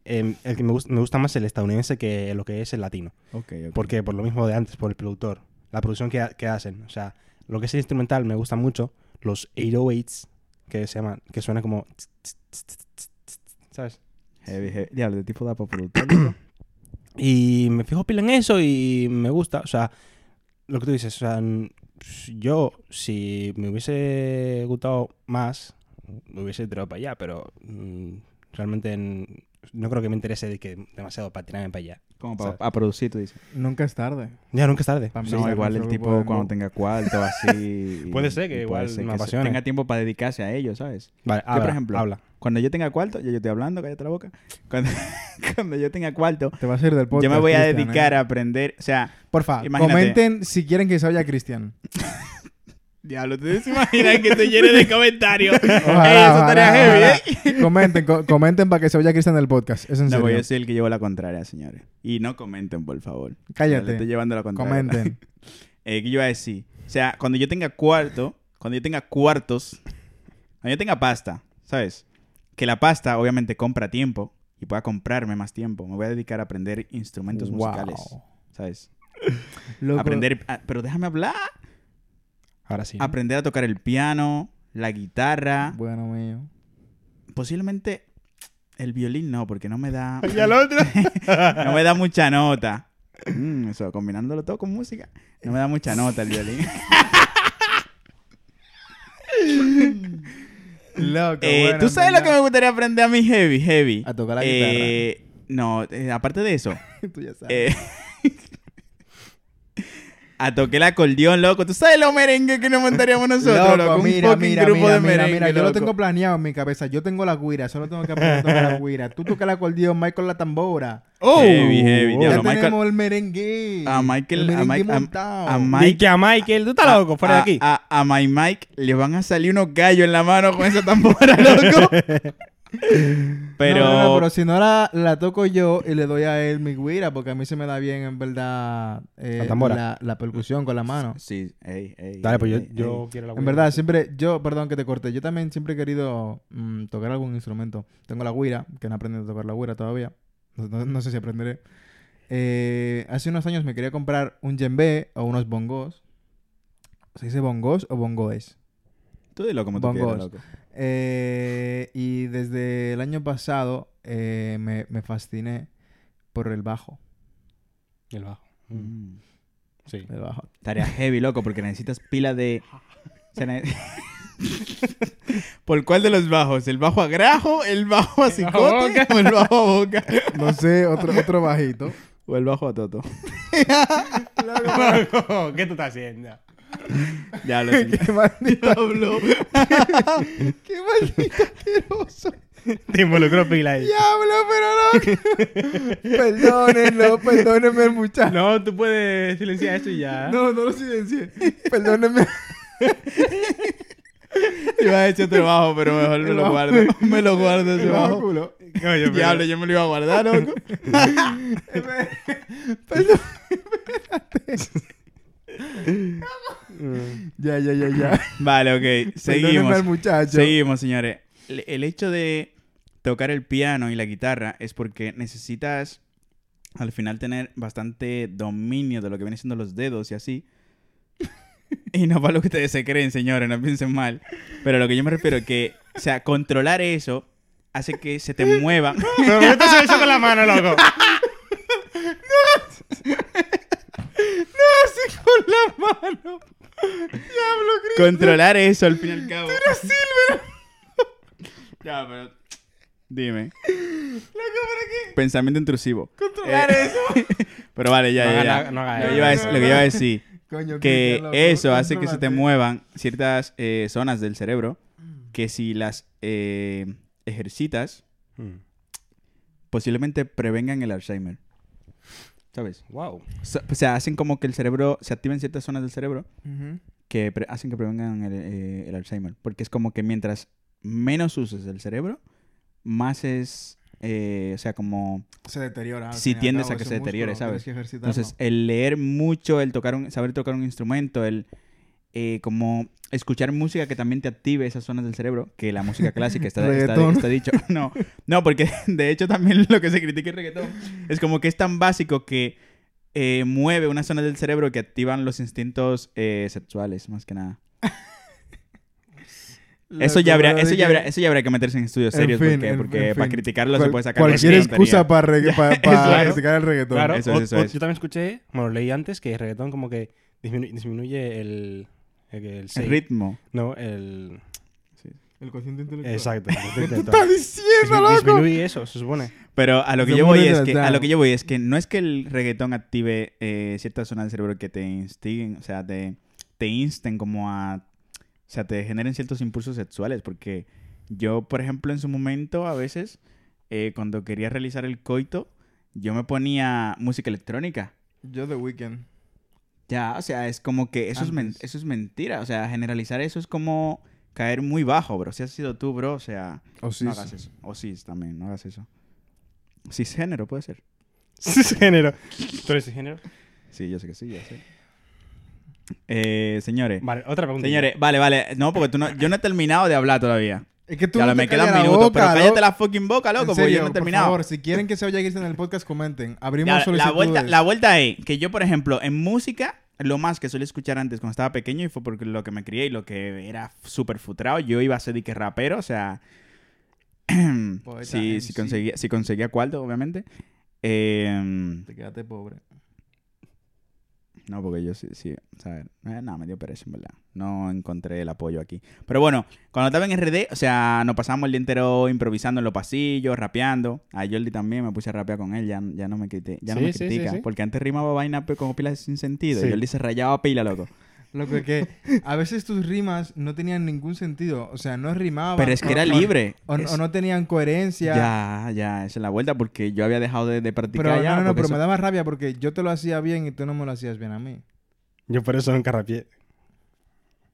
eh, el que me, gus- me gusta más el estadounidense que lo que es el latino. Ok, ok. Porque por lo mismo de antes, por el productor, la producción que, que hacen. O sea, lo que es el instrumental me gusta mucho. Los 808s, que se llama, que suena como, ¿sabes? Heavy, heavy. Diablo, de tipo por productor. Y me fijo pila en eso y me gusta. O sea, lo que tú dices, o sea, yo, si me hubiese gustado más, me hubiese tirado para allá, pero mm, realmente n- no creo que me interese de que demasiado para tirarme para allá. Como para ¿Sabes? producir, tú dices. Nunca es tarde. Ya, nunca es tarde. Pa' No, igual el tipo cuando tenga cuarto así. y- Puede ser que igual ser me que se- apasione. tenga tiempo para dedicarse a ello, ¿sabes? Vale, Yo, habla, por ejemplo, habla. Cuando yo tenga cuarto, ya yo estoy hablando, cállate la boca. Cuando, cuando yo tenga cuarto, Te vas a ir del podcast. yo me voy a dedicar ¿eh? a aprender. O sea, Porfa, Imagínate. comenten si quieren que se vaya Cristian. Diablo, ¿ustedes se imaginan que te llene de comentarios? Ey, Ojalá, eso estaría ojalá, heavy, ojalá. ¿eh? Comenten, co- comenten para que se vaya Cristian del podcast. Es en No, serio. voy a ser el que llevo la contraria, señores. Y no comenten, por favor. Ya le Cállate. estoy llevando la contraria. Comenten. Eh, ¿Qué yo iba a decir? O sea, cuando yo tenga cuarto, cuando yo tenga cuartos, cuando yo tenga pasta, ¿sabes? Que la pasta obviamente compra tiempo y pueda comprarme más tiempo. Me voy a dedicar a aprender instrumentos Wow. musicales, ¿sabes? Loco, Aprender, ah, pero déjame hablar. Ahora sí. Aprender a tocar el piano, la guitarra, Bueno, mío. posiblemente el violín no, porque no me da Y al otro. no me da mucha nota. Mm, eso, combinándolo todo con música, no me da mucha nota el violín. Loco, Eh, bueno, ¿Tú sabes lo que me gustaría aprender a mí heavy, heavy? A tocar la Eh, No, eh, aparte de eso, Tú ya sabes. A tocar el acordeón, loco. ¿Tú sabes los merengues que nos montaríamos nosotros, loco? Un mira, mira, grupo mira, de mira, merengue, mira, yo lo loco. tengo planeado en mi cabeza. Yo tengo la guira, solo tengo que aprender a tocar la guira. Tú tocas el acordeón, Michael la tambora. Oh, heavy, heavy, ya diablo, Michael- tenemos el merengue. A Michael- el a Mike- a- a Mike, que a Michael, tú estás a- loco, fuera de a- aquí. A, a My Mike le van a salir unos gallos en la mano con esa tambora, loco. Pero, No, no, no, pero si no la, la toco yo y le doy a él mi guira, porque a mí se me da bien, en verdad, eh, La tambora. la, la percusión con la mano. Sí, ey, ey, Dale, pues yo, ey, yo quiero la En guira. verdad, siempre, yo, perdón que te corte, yo también siempre he querido mm, tocar algún instrumento. Tengo la guira, que no he aprendido a tocar la guira todavía. No, no- no sé si aprenderé. Eh, hace unos años me quería comprar un djembe o unos bongos. ¿Se dice bongos o bongoes? Tú dilo como tú Bongos. quieras, loco. Eh, y desde el año pasado eh, me, me fasciné por el bajo. El bajo. Mm. Sí. El bajo. Tarea heavy, loco, porque necesitas pila de... ¿Por cuál de los bajos? ¿El bajo a grajo? ¿El bajo a cicote? ¿O el bajo a boca? No sé, otro, otro bajito. ¿O el bajo a toto? Loco, ¿Qué tú estás haciendo? Ya lo sé. ¡Qué maldito! ¡Qué maldito asqueroso! Te involucró pila ahí. ¡Diablo, pero no! Perdónenlo, perdónenme muchacho. No, tú puedes silenciar esto y ya. No, no lo silencié. Perdónenme. Iba a decir otro bajo, pero mejor me lo guardo. Me lo guardo ese bajo culo. Coño, Diablo, yo me lo iba a guardar, loco. Perdón, Ya, ya, ya, ya. Vale, ok. Seguimos. al muchacho. Seguimos, señores. El, el hecho de tocar el piano y la guitarra es porque necesitas al final tener bastante dominio de lo que vienen siendo los dedos y así. y no para lo que ustedes se creen, señores, no piensen mal. Pero lo que yo me refiero es que, o sea, controlar eso hace que se te muevan. Pero ¿por qué estás haciendo eso con la mano, loco? controlar eso al fin y al cabo. Pero Silver. ya, pero dime. Pensamiento intrusivo. Controlar Eh, eso. Pero vale, ya, No ya, haga ya. no haga Lo que lo que iba a decir, Coño, que loco, eso hace que se te muevan ciertas eh, zonas del cerebro que si las eh, ejercitas, Mm. posiblemente prevengan el Alzheimer. ¿Sabes? Wow. So- O sea, hacen como que el cerebro, se activen ciertas zonas del cerebro Ujú. que pre- hacen que prevengan el, eh, el Alzheimer. Porque es como que mientras menos uses el cerebro, más es, eh, o sea, como... Se deteriora. Si tiendes a que se deteriore, ¿sabes? que. Entonces, el leer mucho, el tocar un, saber tocar un instrumento, el eh, como escuchar música que también te active esas zonas del cerebro, que la música clásica está, está, dicho. No, no, porque de hecho también lo que se critica el reggaetón es como que es tan básico que eh, mueve unas zonas del cerebro que activan los instintos eh, sexuales, más que nada. Eso ya, habría, eso, ya que- habría, eso ya habría que meterse en estudios En serios fin, porque, en- porque en para fin. criticarlo se puede sacar Cualquier cualquier excusa para Claro. criticar el reggaetón. Claro, Eso es, o- eso o- es. yo también escuché, bueno, leí antes que el reggaetón como que disminu- disminuye el... El, el El seis. ritmo. No, el... El cociente intelectual. Exacto. ¿Qué estás diciendo, loco? Disminuye eso, se supone. Pero a lo que yo voy es que a lo que yo voy es que no es que el reggaetón active eh, ciertas zonas del cerebro que te instiguen, o sea, te, te insten como a, o sea, te generen ciertos impulsos sexuales, porque yo, por ejemplo, en su momento a veces eh, cuando quería realizar el coito, yo me ponía música electrónica. Yo The Weeknd. Ya, o sea, es como que eso es, eso es mentira, o sea, generalizar eso es como caer muy bajo, bro. Si has sido tú, bro, o sea, O sí. no hagas eso. O cis también, no hagas eso. Cisgénero puede ser. género. ¿Tú eres género? Sí, yo sé que sí, ya sé. Eh, señores. Vale, otra pregunta. Señores, vale, vale. No, porque tú no, yo no he terminado de hablar todavía. Es que tú Ya no me quedan minutos. pero cállate la fucking boca, loco, porque yo no he por terminado. favor, si quieren que se oye Cristian en el podcast, comenten. Abrimos Ya, la, vuelta, la vuelta es que yo, por ejemplo, en música, lo más que solía escuchar antes cuando estaba pequeño y fue porque lo que me crié y lo que era súper futrado, yo iba a ser de que rapero, o sea, si, si, conseguía, si conseguía cuarto, obviamente. Eh, Te quedaste pobre. No, porque yo sí, sí, ¿sabes? Eh, no, me dio pereza, en verdad. No encontré el apoyo aquí. Pero bueno, cuando estaba en RD, o sea, nos pasamos el día entero improvisando en los pasillos, rapeando. A Jordi también me puse a rapear con él, ya, ya no me criti- ya no Sí, me sí, critica. sí. Porque antes rimaba vaina como pilas sin sentido. Jordi se rayaba pila, loco. Loco, es que a veces tus rimas no tenían ningún sentido. O sea, no rimaban. Pero es que o- era libre. O, Es- o no tenían coherencia. Ya, ya, esa es la vuelta porque yo había dejado de, de practicar Pero ya. no, no, pero eso- me daba rabia porque yo te lo hacía bien y tú no me lo hacías bien a mí. Yo por eso nunca rapié.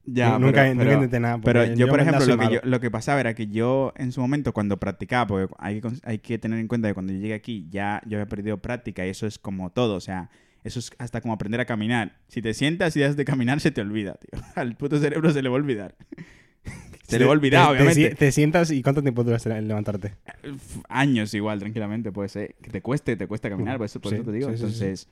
Ya, nunca, pero- nunca pero- intenté nada. Pero yo, por ejemplo, lo que, yo- lo que pasaba era que yo en su momento cuando practicaba, porque hay que, hay que tener en cuenta que cuando yo llegué aquí ya yo había perdido práctica y eso es como todo, o sea, eso es hasta como aprender a caminar. Si te sientas y dejas de caminar se te olvida, tío. Al puto cerebro se le va a olvidar. se le va a olvidar, Te- te- obviamente. Te, te sientas y ¿cuánto tiempo duras en levantarte? Uf, Años igual, tranquilamente, puede ser. Que te cueste, te cuesta caminar, por eso, por Sí, eso te digo. sí, sí, sí. Entonces,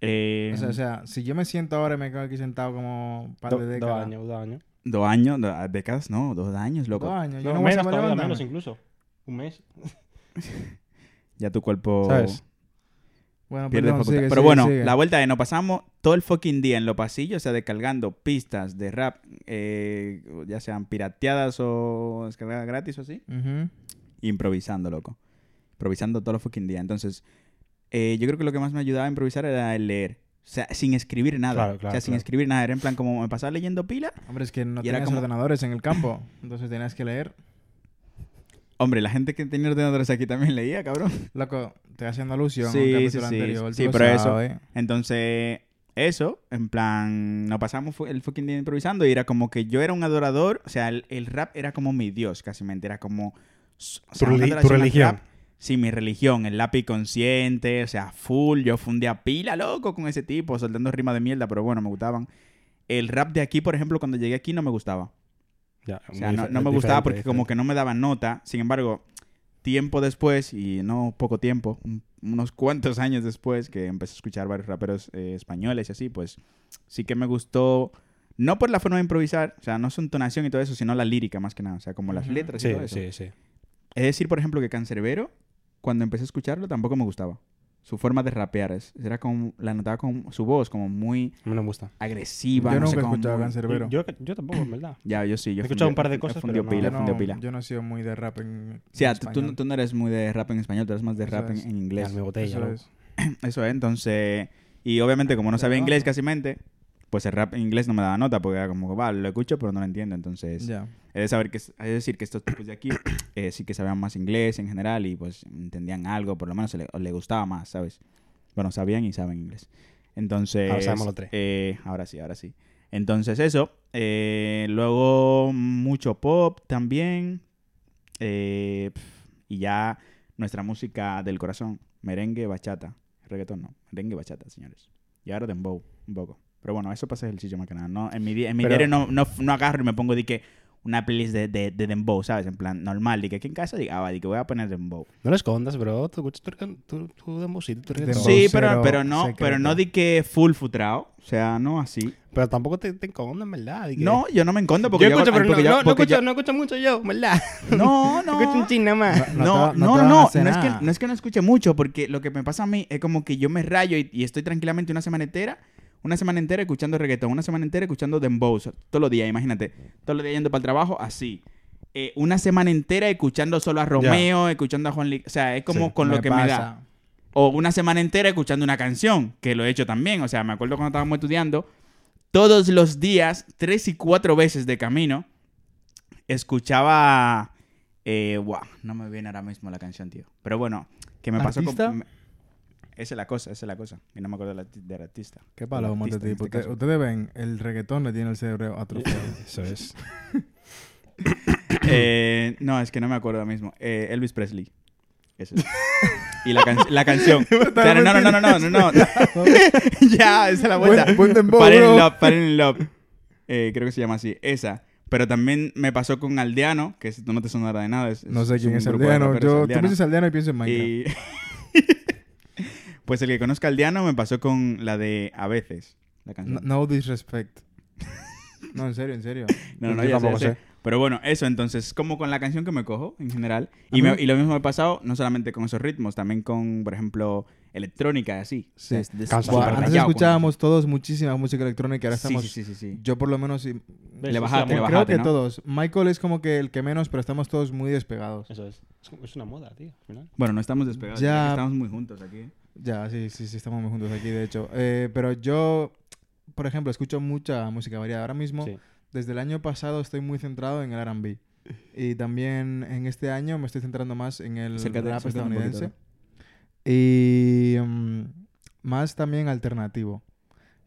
eh, O sea, o sea, si yo me siento ahora y me quedo aquí sentado como un par Do- de dos décadas. años, dos años. dos años, do- décadas, no, dos años, loco. Dos años. Yo No, no, voy a menos, todavía, menos incluso. Un mes. Ya tu cuerpo... ¿Sabes? Bueno, pierde perdón, facultad. sigue, Pero sigue, bueno, sigue. la vuelta es, nos pasamos todo el fucking día en los pasillos, o sea, descargando pistas de rap, eh, ya sean pirateadas o descargadas gratis o así, improvisando, loco. Improvisando todo el fucking día. Entonces, eh, yo creo que lo que más me ayudaba a improvisar era el leer. O sea, sin escribir nada. Claro, o claro, sea, sin escribir nada. Era en plan como me pasaba leyendo pila. Hombre, es que no tenías como- ordenadores en el campo. Entonces tenías que leer. Hombre, la gente que tenía ordenadores aquí también leía, cabrón. Loco, te haciendo alusión Sí, a un sí, capítulo sí, anterior. sí, pero eso- sabes. Entonces, eso, en plan, nos pasamos el fucking día improvisando y era como que yo era un adorador, o sea, el, el rap era como mi dios, casi mente, era como... o Tu sea, tu al religión. rap. Sí, mi religión, el lápiz consciente, o sea, full, yo fundía pila, loco, con ese tipo, soltando rimas de mierda, pero bueno, me gustaban. El rap de aquí, por ejemplo, cuando llegué aquí no me gustaba. Ya, O sea, muy no, me diferente, gustaba porque como que no me daban nota. Sin embargo, tiempo después, y no poco tiempo, un- unos cuantos años después, que empecé a escuchar varios raperos eh, españoles y así, pues sí que me gustó. No por la forma de improvisar, o sea, no su entonación y todo eso, sino la lírica más que nada, o sea, como las letras y Sí, todo eso. sí, sí. Es decir, por ejemplo, que Cancerbero, cuando empecé a escucharlo, tampoco me gustaba. Su forma de rapear, es, era como, la notaba con su voz como muy no me gusta. agresiva. Yo no sé, nunca he escuchado muy- Cancerbero. Yo, yo tampoco, en verdad. Ya, yo sí. Yo He escuchado un par de cosas, pero no- pila, yo, fundido no, pila. yo no he sido muy de rap en, Sí, en tú, tú, español. tú no eres muy de rap en español, tú eres más de Eso rap en, es. en inglés. Ya, mi botella, Eso es. Eso es, entonces... Y obviamente, como no sabía inglés casi mente, pues el rap en inglés no me daba nota, porque era como, va, lo escucho, pero no lo entiendo. Entonces, Ya. De saber que... Es es decir, que estos tipos de aquí eh, sí que sabían más inglés en general y pues entendían algo, por lo menos le, le gustaba más, ¿sabes? Bueno, sabían y saben inglés. Entonces... Ahora sabemos los tres. eh, ahora sí, ahora sí. Entonces eso. eh, luego mucho pop también. eh, y ya nuestra música del corazón. Merengue, bachata. Reggaetón no. Merengue, bachata, señores. Y ahora dembow, un poco. Pero bueno, eso pasa ejercicio más que nada. No, en mi, en mi Pero- diario no, no, no agarro y me pongo de que una playlist de, de, de Dembow, ¿sabes? En plan, normal. Y que aquí en casa diga, ah, va, di que voy a poner Dembow. No lo escondas, bro. Tú escuchas tu, tu, tu dembowcito, tu reggaetón. Dembow. Sí, pero, pero no, secreto. pero no di que full futrao. O sea, no así. Pero tampoco te, te escondas, ¿verdad? Que- No, yo no me encondo porque yo yo, escucho, hago- pero no, porque yo- no, no porque escucho, yo- no escucho mucho yo, ¿verdad? No, no. Escucho un chin nada más. No No, no, no no, no, es que, no es que no escuche mucho, porque lo que me pasa a mí es como que yo me rayo y, y estoy tranquilamente una semana entera, una semana entera escuchando reggaetón, una semana entera escuchando dembow, todos los días, imagínate, todos los días yendo para el trabajo, así. Eh, una semana entera escuchando solo a Romeo, escuchando a Juan Lig- o sea, es como Sí, con lo que me da. O una semana entera escuchando una canción, que lo he hecho también. O sea, me acuerdo cuando estábamos estudiando, todos los días, tres y cuatro veces de camino, escuchaba... Eh, guau, no me viene ahora mismo la canción, tío. Pero bueno, que me pasó ¿Artista? con... Esa es la cosa, esa es la cosa. Y no me acuerdo del, del artista. Qué artista en tipo. este ustedes ven, el reggaetón le tiene el cerebro atrofiado. Eso es. Eh, no, es que no me acuerdo ahora mismo. Eh, Elvis Presley. Ese es. Y la, can- la canción. No, no, no, no, no, no, no. ya, esa es la vuelta. Fallen in. Love, Fallen in Love. Eh, creo que se llama así. Esa. Pero también me pasó con Aldeano, que no te sonará de nada. es- No sé quién es de aldeano. Yo, tú aldeano. me dices aldeano y pienso en Minecraft. Y... pues el que conozca Aldeano me pasó con la de A veces. La No, canción. no disrespect. No, en serio, en serio. No, no, Yo ya sé, tampoco ya sé. sé. Pero bueno, eso entonces, como con la canción que me cojo en general. Y, me- lo mismo me ha pasado, no solamente con esos ritmos, también con, por ejemplo, electrónica y así. Sí. Buah, antes escuchábamos todos muchísima música electrónica. Ahora estamos. Sí, sí, sí. Yo por lo menos. Le bajaste, le creo bajaste, que ¿no? todos. Michael es como que el que menos, pero estamos todos muy despegados. Eso es. Es- una moda, tío. al final. Bueno, no estamos despegados, Ya. estamos muy juntos aquí. Ya, sí, sí, sí, estamos muy juntos aquí, de hecho. Eh, pero yo, por ejemplo, escucho mucha música variada. Ahora mismo, Sí. desde el año pasado, estoy muy centrado en el RB. Y también en este año me estoy centrando más en el Acércate, rap poquito, estadounidense. Y mm, más también alternativo.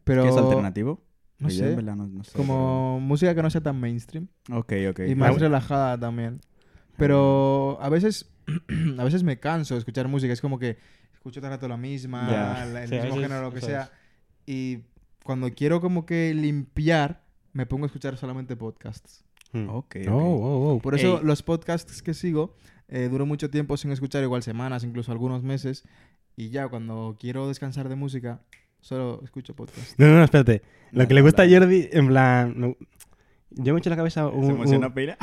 Pero, ¿Qué es alternativo? No sé. verdad no- no sé, Como música que no sea tan mainstream. Ok, ok. Y más Vale. relajada también. Pero a veces, a veces me canso de escuchar música. Es como que escucho todo el rato la misma, la- el Sí, a mismo género, lo que sea. es. Y cuando quiero como que limpiar, me pongo a escuchar solamente podcasts. Hmm. Ok, ok. Oh, oh, oh. Por eso Ey. los podcasts que sigo eh, duro mucho tiempo sin escuchar, igual semanas, incluso algunos meses. Y ya cuando quiero descansar de música, solo escucho podcasts. No, no, no, espérate. Lo No, que le no, gusta a. Jordi, en plan. no- yo me he hecho en la cabeza un. ¿Se un- emocionó pila?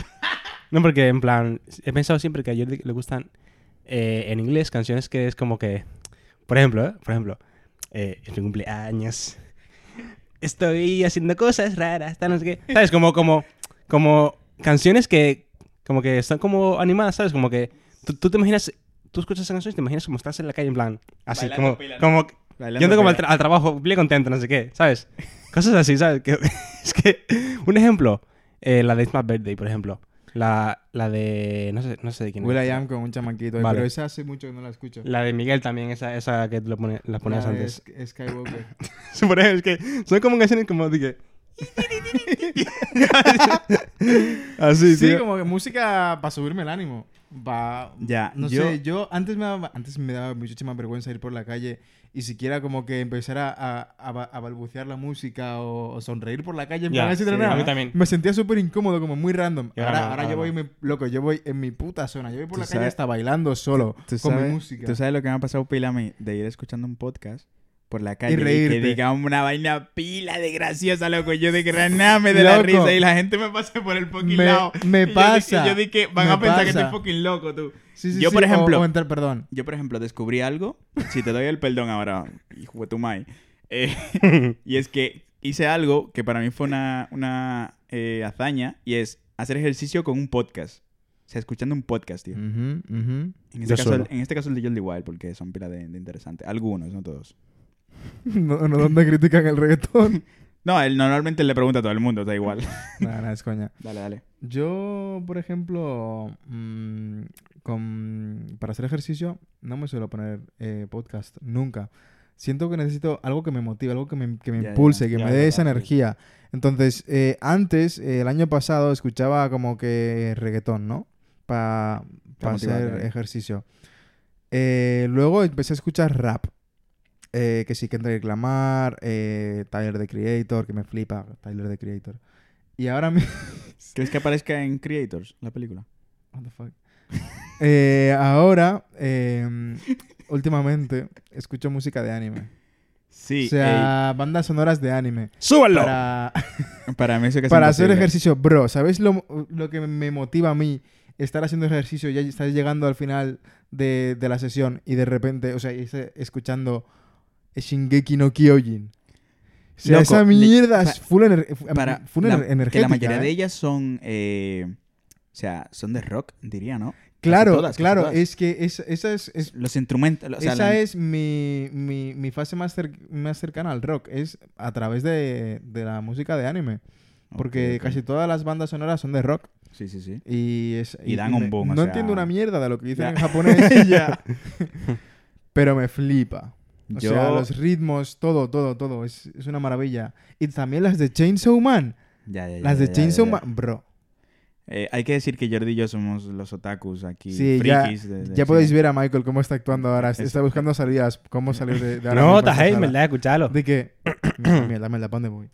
No, porque en plan. He pensado siempre que a Jordi le gustan eh, en inglés canciones que es como que. Por ejemplo, ¿eh? Por ejemplo. Eh, es mi cumpleaños. Estoy haciendo cosas raras. tal, no sé qué. ¿Sabes? Como, como, como canciones que. Como que están como animadas, ¿sabes? Como que. Tú, tú te imaginas. Tú escuchas esas canciones y te imaginas como estás en la calle en plan. Así, Bailando como. como Bailando Yendo como al, pila. tra- al trabajo, bien contento, no sé qué, ¿sabes? Cosas así, ¿sabes? Que- es que, un ejemplo, eh, la de It's My Birthday, por ejemplo. La, la de, no sé, no sé de quién Will es. I Am con un chamaquito, Vale. pero esa hace mucho que no la escucho. La de Miguel también, esa, esa que lo pone- la ponías La antes. Sk- Skywalker. Ejemplo, es que son como canciones como de que... Así, sí, tío. como que música para subirme el ánimo. Pa, Ya, no yo- sé, yo antes me daba, antes me daba muchísima vergüenza ir por la calle y siquiera como que empezar a, a, a ba- a balbucear la música o, o sonreír por la calle en sí, nada. a mí también. Me sentía súper incómodo, como muy random. Ahora ahora no, ahora ahora yo voy, me- loco, yo voy en mi puta zona. Yo voy por la calle hasta bailando solo ¿Tú con mi música. tú sabes lo que me ha pasado pila a mí de ir escuchando un podcast por la calle y, reírte. que diga una vaina pila de graciosa, loco. Yo de que nada me de la Loco. risa y la gente me pasa por el fucking Me- lado. me Y que- pasa, Yo que van me a pensar que pasa. estoy fucking loco, tú. Sí, sí, yo, sí, por o- ejemplo- o entrar- perdón. Yo, por ejemplo, descubrí algo. Si te doy el perdón ahora, hijo de tu mai. Eh, y es que hice algo que para mí fue una, una eh, hazaña y es hacer ejercicio con un podcast. O sea, escuchando un podcast, tío. Ujú, ujú. En este, caso, en este caso el de Jordi Wild, porque son pila de, de interesante. Algunos, no todos. No, no, ¿dónde critican el reggaetón? No, él normalmente le pregunta a todo el mundo, da igual. Nada, nada, es coña. dale, dale. Yo, por ejemplo, mm, con, para hacer ejercicio no me suelo poner eh, podcast, nunca. Siento que necesito algo que me motive, algo que me, que me Ya, impulse, ya, que ya, me dé esa energía. Entonces, eh, antes, eh, el año pasado, escuchaba como que reggaetón, ¿no? Para Pa hacer ejercicio. Luego empecé a escuchar rap. Eh, que sí, Kendrick Lamar, eh, Tyler, the Creator, que me flipa, Tyler, the Creator. Y ahora mi- ¿Crees que aparezca en Creators, la película? What the fuck. Eh, ahora, eh, últimamente, escucho música de anime. Sí. o sea, bandas sonoras de anime. ¡Súbanlo! Para, para mí eso que para hacer ejercicio. Bro, ¿sabéis lo, lo que me motiva a mí? Estar haciendo ejercicio y ya estás llegando al final de, de la sesión y de repente, o sea, y escuchando Shingeki no Kyojin. O sea, Loco, esa mierda es full, ener- fu- Para full la- ener- que energética. la mayoría ¿eh? de ellas son, eh, o sea, son de rock, diría, ¿no? Claro, todas, claro, es que es- esa es, es- los instrumentos, o sea, esa la- es mi, mi, mi fase más, cer- más cercana al rock. Es a través de, de la música de anime. Porque casi todas las bandas sonoras son de rock. Sí, sí, sí. Y, es, Y dan un boom, o No sea- entiendo una mierda de lo que dicen Ya. en japonés. ya. Pero me flipa. O Yo- sea, los ritmos, todo, todo, todo. Es, es una maravilla. Y también las de Chainsaw Man. Ya, ya, ya, Las de ya, ya, Chainsaw ya. Man. Bro. Eh, hay que decir que Jordi y yo somos los otakus aquí, Sí, ya, frikis de- del ya podéis ver a Michael cómo está actuando ahora. Eso. Está buscando salidas. Cómo salir de, de ahora No, está hey, sala. ¿verdad? Escuchalo. De que... mierda, mierda, mierda, ¿pa' dónde voy?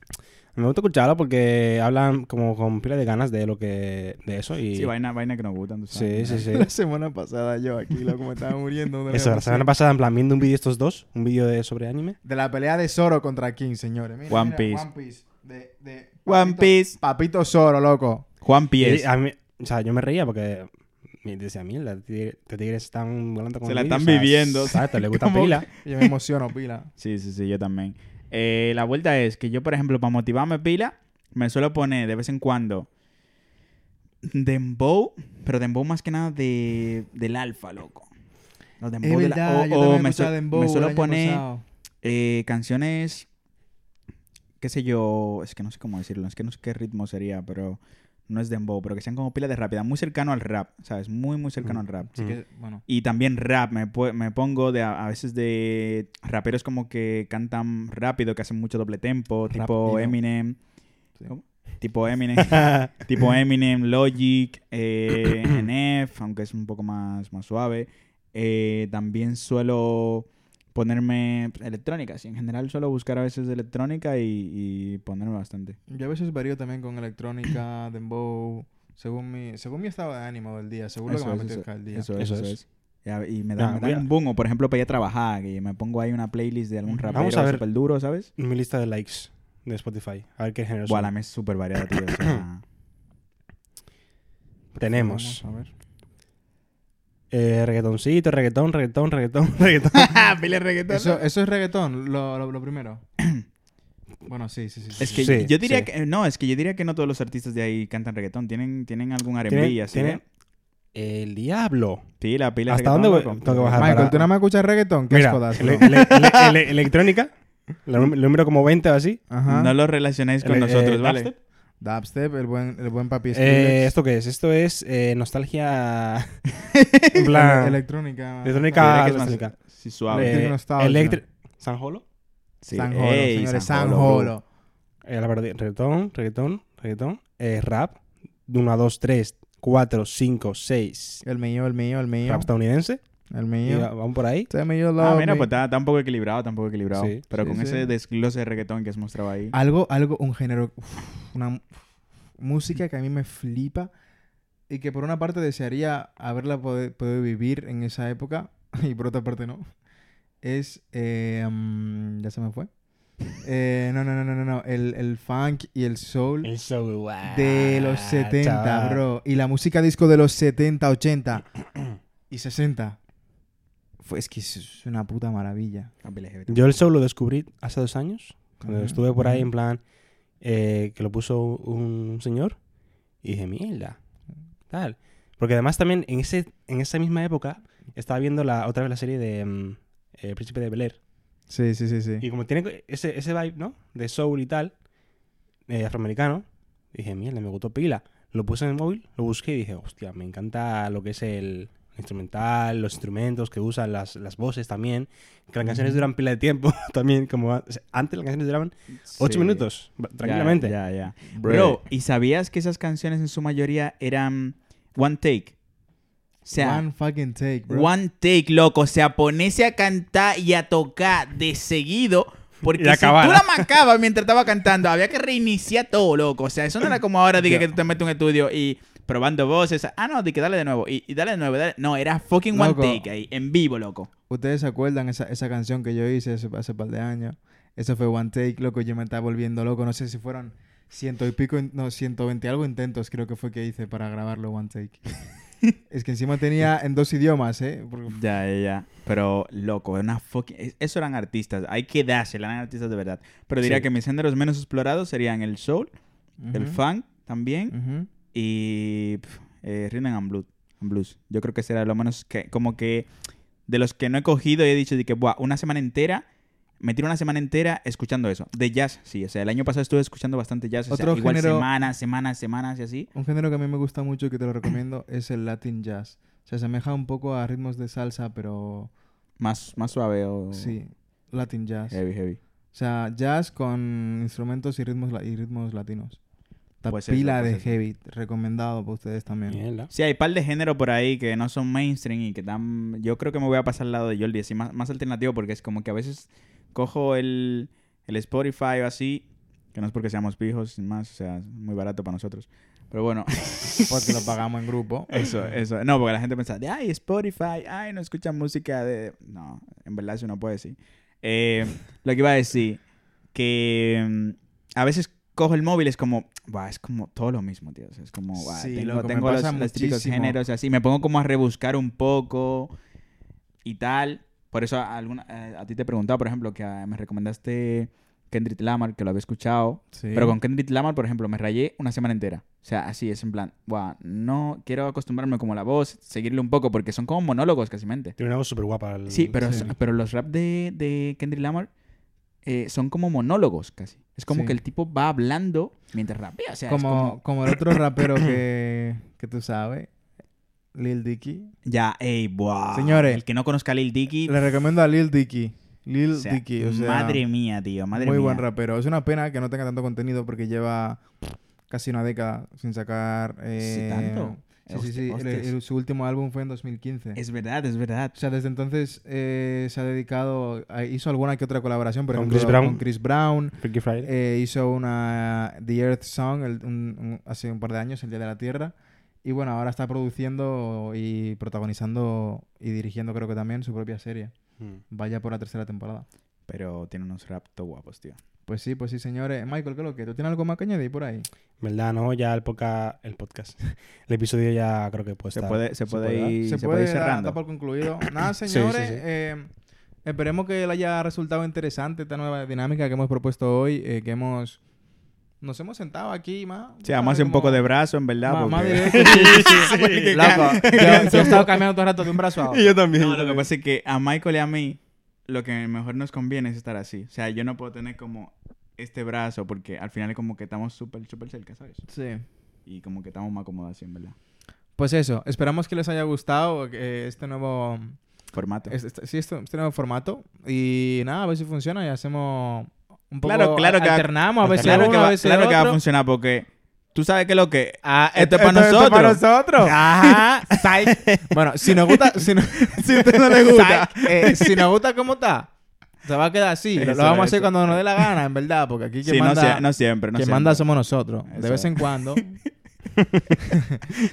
Me gusta escucharlo porque hablan como con pila de ganas de lo que... De eso y... Sí, vaina, vaina que nos gustan. tú sí, sabes. sí, sí. La semana pasada yo aquí, loco, me estaba muriendo. de Eso, la semana pasada, en plan, viendo un vídeo de estos dos, un vídeo de sobre anime. De la pelea de Zoro contra King, señores. Mira, One mira, Piece. One Piece. De, de One Papito- Piece. Papito Zoro, loco. Juan a mí- o sea, yo me reía porque me decía, mierda, los tigres los tigres están volando con Se la el vídeo", están o sea, viviendo. Exacto, le gusta pila. Yo me emociono, pila. Sí, sí, sí, yo también. Eh, la vuelta es que yo, por ejemplo, para motivarme pila, me suelo poner de vez en cuando Dembow, pero Dembow más que nada de, del alfa, loco. Los Es dembow de la- verdad, o- o me, su- Dembow suelo poner eh, canciones, qué sé yo, es que no sé cómo decirlo, es que no sé qué ritmo sería, pero no es dembow, pero que sean como pila de rápida, muy cercano al rap, ¿sabes? Muy, muy cercano al rap. Así que, bueno. Y también rap, me, me pongo de a, a veces de raperos como que cantan rápido, que hacen mucho doble tempo, tipo. Eminem. Sí. ¿Cómo? Tipo Eminem, tipo Eminem, Logic, eh, NF, aunque es un poco más, más suave. Eh, también suelo ponerme electrónica, sí, en general suelo buscar a veces electrónica y, y ponerme bastante. Yo a veces varío también con electrónica, dembow, según mi, según mi estado de ánimo del día, según lo que me apetezca el día. eso es, Eso eso es. y me dan, me mira. un boom, o por ejemplo para ir a trabajar, que me pongo ahí una playlist de algún rapero Vamos a ver. súper duro, ¿sabes? Mi lista de likes de Spotify. A ver qué género son. la es súper variada, tío. o sea, Tenemos Vamos a ver. Eh, reggaetoncito, reggaetón, reggaetón, reggaetón, reggaetón. Pile reggaetón. Eso, eso es reggaetón, lo, lo, lo primero. bueno, sí, sí, sí. Es que Sí, yo diría sí. que no, es que yo diría que no todos los artistas de ahí cantan reggaetón, tienen tienen algún R&B Tiene- así, tiene-. El diablo. Pila, pila ¿Hasta dónde voy? Tengo que bajar Michael, para- ¿tú nada más escuchas reggaetón? ¿Qué Mira, jodas, ele- bro? ele- ele- ele- electrónica, el número como 20 o así. Ajá. No lo relacionéis con El- nosotros, eh, ¿vale? Dubstep. El buen, el buen papi Eh. ¿Esto qué es? Esto es eh, nostalgia. en Ele- plan. electrónica. electrónica. Electrónica. sí, suave. Eh, electri- ¿San Holo? Sí, San Holo, ey, señores, San San Holo. Holo. Eh, la verdad, reggaetón, reggaetón, reggaetón. Eh, rap. 1, 2, 3, 4, 5, 6. El mío, el mío, el mío. Rap estadounidense. El mío. va- vamos por ahí. Me you Ah, mira, me. pues está, está un poco equilibrado, está un poco equilibrado. Sí, Pero sí, con sí. ese desglose de reggaetón que has mostrado ahí. Algo, algo, un género, uf, una uf, música que a mí me flipa y que por una parte desearía haberla podido vivir en esa época y por otra parte no. Es, eh, mm, ya se me fue. Eh, no, no, no, no, no, no. El, el funk y el soul El show, de los 70, bro. Y la música disco de los 70, 80 y 60. Fue, es que es una puta maravilla. Yo el show lo descubrí hace dos años. Cuando estuve por ahí en plan. eh, que lo puso un señor. Y dije, mierda. Tal. Porque además también en, ese, en esa misma época estaba viendo la, otra vez la serie de mm, El Príncipe de Bel Air. Sí, sí, sí, sí. Y como tiene ese, ese vibe, ¿no? De soul y tal, eh, afroamericano, dije, mierda, me gustó pila. Lo puse en el móvil, lo busqué y dije, hostia, me encanta lo que es el instrumental, los instrumentos que usan, las, las voces también. Que las canciones duran pila de tiempo también. como a- o sea, Antes las canciones duraban 8 Sí. minutos, Ya, tranquilamente. Ya, ya. Bro, ¿y sabías que esas canciones en su mayoría eran one take? O sea, One fucking take, bro. One take, loco. O sea, ponerse a cantar y a tocar de seguido Porque Y si tú la mientras estaba cantando, había que reiniciar todo, loco. O sea, eso no era como ahora, diga que tú te metes en un estudio y probando voces. Ah, no, di que dale de nuevo. Y, y dale de nuevo. dale- No, era fucking Loco. one take ahí, en vivo, loco. ¿Ustedes se acuerdan esa, esa canción que yo hice hace, hace par de años? Eso fue One Take, loco. Yo me estaba volviendo loco. No sé si fueron ciento y pico, no, ciento veinte algo intentos creo que fue que hice para grabarlo One Take. es que encima tenía en dos idiomas, ¿eh? Porque- Ya, ya, ya. Pero, loco, una fucking... es- Eso eran artistas. Hay que dársela, eran artistas de verdad. Pero diría Sí. que mis géneros menos explorados serían el soul, el Ujú, funk también ujú. Y eh, rhythm and blues, and blues. Yo creo que será lo menos que... Como que de los que no he cogido y he dicho de que, buah, una semana entera... Me tiro una semana entera escuchando eso. De jazz, sí. O sea, el año pasado estuve escuchando bastante jazz. O sea, Otro igual género- semanas, semanas, semanas y así. Un género que a mí me gusta mucho y que te lo recomiendo es el Latin Jazz. Se asemeja un poco a ritmos de salsa, pero Más, más suave o... sí, Latin Jazz. Heavy, heavy. O sea, jazz con instrumentos y ritmos, y ritmos latinos. Está Pues eso, pila pues de eso. heavy, recomendado para ustedes también. Mierda. Sí, hay par de género por ahí que no son mainstream y que dan... Yo creo que me voy a pasar al lado de Jordi, así más, más alternativo, porque es como que a veces cojo el, el Spotify o así, que no es porque seamos pijos, sin más, o sea, es muy barato para nosotros. Pero bueno, Porque lo pagamos en grupo. eso, eso. No, porque la gente piensa, de, ay, Spotify, ay, no escuchan música de... No, en verdad eso no puede decir. Eh, lo que iba a decir, que mm, a veces cojo el móvil, es como, "Buah, es como todo lo mismo, tío. O sea, es como, "Buah, Sí, tengo, tengo los, los típicos géneros así. Me pongo como a rebuscar un poco y tal. Por eso a, alguna, eh, a ti te he preguntado, por ejemplo, que ah, me recomendaste Kendrick Lamar, que lo había escuchado. Sí. Pero con Kendrick Lamar, por ejemplo, me rayé una semana entera. O sea, así es en plan, "Buah, no quiero acostumbrarme como a la voz, seguirle un poco, porque son como monólogos casi mente. Tiene una voz súper guapa. Sí, pero, Sí. pero los rap de, de Kendrick Lamar eh, son como monólogos casi. Es como Sí. que el tipo va hablando mientras rapea. O sea, es como, como... como el otro rapero que, que tú sabes, Lil Dicky. Ya, ey, buah. Señores. El que no conozca a Lil Dicky, Le recomiendo a Lil Dicky. Lil o sea, Dicky, o sea, madre mía, tío, madre muy mía. buen rapero. Es una pena que no tenga tanto contenido porque lleva casi una década sin sacar... Eh, tanto? Sí, sí, Hostia, sí. El- hostias. el- su último álbum fue en 2015. Es verdad, es verdad. O sea, desde entonces eh, se ha dedicado, a- hizo alguna que otra colaboración, por Con ejemplo, Chris Brown. con Chris Brown. Freaky Friday. Eh, hizo una The Earth Song el- un- un- hace un par de años, El Día de la Tierra. Y bueno, ahora está produciendo y protagonizando y dirigiendo creo que también su propia serie. Mm. Vaya por la tercera temporada. Pero tiene unos rap todo guapos, tío. Pues sí, pues sí, señores. Michael, ¿qué es lo que? ¿Tú tienes algo más que añadir por ahí? ¿Verdad? No, ya el, poca, el podcast. El episodio ya creo que puede Se estar- puede, se puede ir, se, se puede puede ir cerrando. dar por concluido. Nada, sí, señores. sí. eh, esperemos que le haya resultado interesante esta nueva dinámica que hemos propuesto hoy. eh, que hemos... Nos hemos sentado aquí más... Sí, vamos a hacer un poco de brazo, en verdad. Más, más porque- directo. Sí, sí, sí. Loco, yo, yo he estado cambiando todo el rato de un brazo a otro. yo también. No, lo que pasa es que a Michael y a mí lo que mejor nos conviene es estar así. O sea, yo no puedo tener como este brazo porque al final es como que estamos súper, súper cerca, ¿sabes? Sí. Y como que estamos más cómodos así, en verdad. Pues eso, esperamos que les haya gustado eh, este nuevo... Formato. Este, este- sí, este, este nuevo formato. Y nada, a ver si funciona y hacemos un poco... Claro, claro que va- alternamos, a veces claro uno, que a va, veces claro que va a funcionar porque tú sabes que lo que... Ah, Esto es para esto- esto es para nosotros. nosotros. Ajá. Bueno, si nos gusta... Si, no- si a usted no le gusta. Eh, si nos gusta cómo está, se va a quedar así. Lo- Eso, vamos a hacer cuando nos dé la gana, en verdad. Porque aquí quien Sí, no, manda, no siempre, no quien siempre. manda somos nosotros. De vez es. en cuando.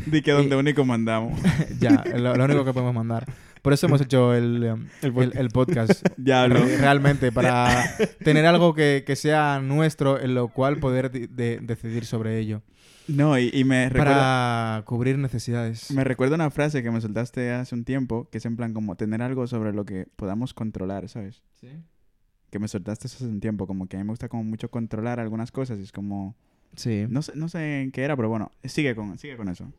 Di que donde único mandamos. ya, es lo, lo único que podemos mandar. Por eso hemos hecho el, um, el, el podcast. Diablo. Re- Realmente, para tener algo que, que sea nuestro, en lo cual poder di- de- decidir sobre ello. No, y, y me recuerda... Para cubrir necesidades. Me recuerda una frase que me soltaste hace un tiempo, que es en plan como tener algo sobre lo que podamos controlar, ¿sabes? Que me soltaste hace un tiempo, como que a mí me gusta como mucho controlar algunas cosas y es como... Sí. No sé, no sé en qué era, pero bueno, sigue con, sigue con eso.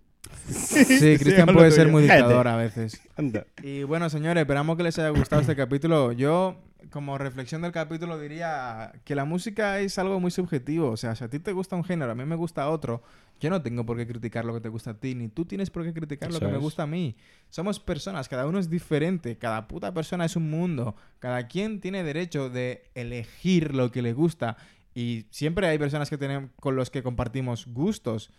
Sí, Cristian puede ser muy dictador a veces. Anda. Y bueno, señores, esperamos que les haya gustado este capítulo. Yo, como reflexión del capítulo, diría que la música es algo muy subjetivo. O sea, si a ti te gusta un género, a mí me gusta otro, yo no tengo por qué criticar lo que te gusta a ti, ni tú tienes por qué criticar lo que me gusta a mí. Somos personas, cada uno es diferente, cada puta persona es un mundo. Cada quien tiene derecho de elegir lo que le gusta. Y siempre hay personas que tenemos con los que compartimos gustos,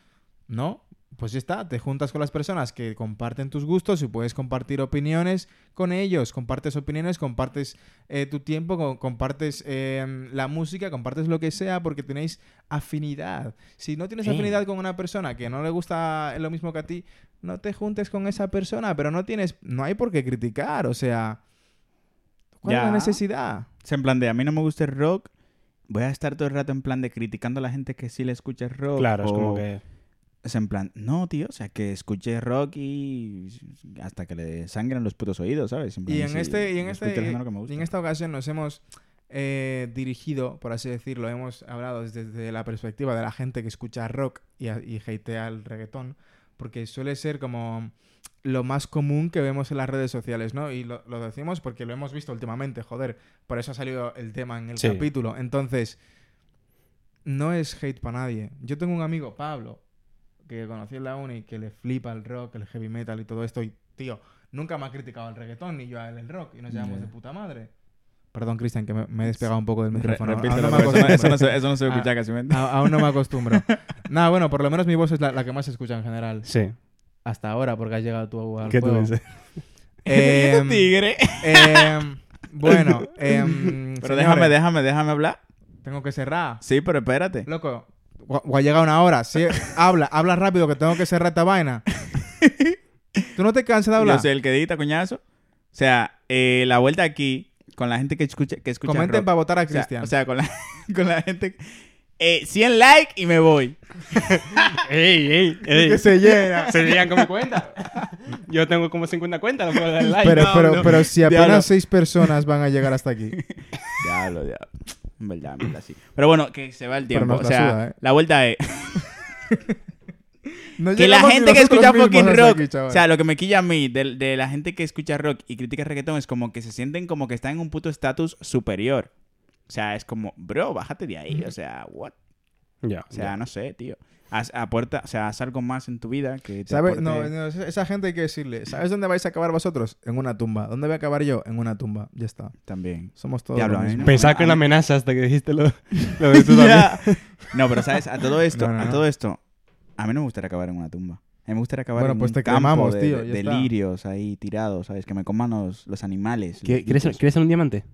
¿no? Pues ya está, te juntas con las personas que comparten tus gustos y puedes compartir opiniones con ellos. Compartes opiniones, compartes eh, tu tiempo, co- compartes eh, la música, compartes lo que sea porque tenéis afinidad. Si no tienes Sí. afinidad con una persona que no le gusta lo mismo que a ti, no te juntes con esa persona, pero no tienes, no hay por qué criticar, o sea, ¿cuál es la necesidad? O sea, en plan de a mí no me gusta el rock, voy a estar todo el rato en plan de criticando a la gente que sí le escucha el rock. Claro, es como que. Es en plan, no, tío, o sea, que escuche rock y hasta que le sangren los putos oídos, ¿sabes? plan, Y en sí, este, y en este, y gusta. en esta ocasión nos hemos eh, dirigido, por así decirlo, hemos hablado desde, desde la perspectiva de la gente que escucha rock y, y hatea el reggaetón, porque suele ser como lo más común que vemos en las redes sociales, ¿no? Y lo, lo decimos porque lo hemos visto últimamente, joder, por eso ha salido el tema en el Sí. capítulo. Entonces, no es hate para nadie. Yo tengo un amigo, Pablo, que conocí en la uni, que le flipa el rock, el heavy metal y todo esto. Y, tío, nunca me ha criticado el reggaetón ni yo a él el rock. Y nos llevamos Ya. de puta madre. Perdón, Cristian, que me, me he despegado un poco del micrófono. Repítelo, no me eso, no, se, eso no se Ah. escucha casi. aún no me acostumbro. Nada, bueno, por lo menos mi voz es la, la que más se escucha en general. Sí. Hasta ahora, porque has llegado tú al ¿Qué tú juego. dices? Em, Tigre. em, bueno, em, Pero señores, déjame, déjame, déjame hablar. Tengo que cerrar. Sí, pero espérate. Loco, o, o ha llegado una hora. Sí, habla, habla rápido que tengo que cerrar esta vaina. ¿Tú no te cansas de hablar? Yo soy el que edita, coñazo. O sea, eh, la vuelta aquí con la gente que escucha, que escucha Comenten rock. para votar a O sea, Cristian. O sea, con la, con la gente... Eh, 100 likes y me voy. ¡Ey, ey! ey. que se llena. Se veían como cuenta. Yo tengo como 50 cuentas, no puedo dar like. Pero, No, pero, no. pero si apenas Diablo. seis personas van a llegar hasta aquí. Diablo, diablo. En verdad, en verdad, sí. Pero bueno, que se va el tiempo. O sea, ¿eh? la vuelta es No que la gente que escucha fucking rock, aquí, o sea, lo que me quilla a mí de, de la gente que escucha rock y critica reggaetón es como que se sienten como que están en un puto estatus superior. O sea, es como, bro, bájate de ahí. O sea, what? Ya, O sea, ya. no sé, tío. Haz, aporta, o sea, haz algo más en tu vida que te ¿Sabes? aporte- No, no, esa esa gente hay que decirle, ¿sabes dónde vais a acabar vosotros? En una tumba. ¿Dónde voy a acabar yo? En una tumba. Ya está. También. Somos todos Diablo, no- Pensaba que a una amenaza hasta que dijiste lo, lo de tú también. Ya. No, pero sabes, a todo esto, No, no, a todo esto, a mí no me gustaría acabar en una tumba. A mí me gustaría acabar Bueno, en pues un te campo cremamos, de, tío, de- lirios ahí tirados, ¿sabes? Que me coman los, los animales. los ¿Qui- ¿Quieres. ¿Quieres ser un diamante?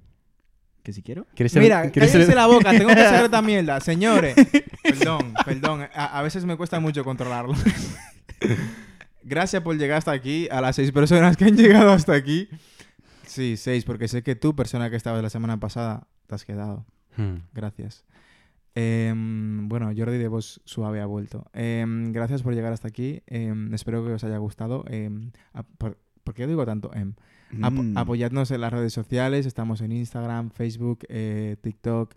¿Que si quiero? ¿Quieres ser, Mira, ¿quieres cállense ser- la boca, tengo que hacer esta mierda, señores. Perdón, perdón, a, a veces me cuesta mucho controlarlo. Gracias por llegar hasta aquí, a las seis personas que han llegado hasta aquí. Sí, seis, porque sé que tú, persona que estabas la semana pasada, te has quedado. Hmm. Gracias. Em, bueno, Jordi de Voz Suave ha vuelto. Em, gracias por llegar hasta aquí. Em, espero que os haya gustado. A- por, ¿Por qué digo tanto? Ap- Mm. apoyadnos en las redes sociales. Estamos en Instagram, Facebook, eh, TikTok.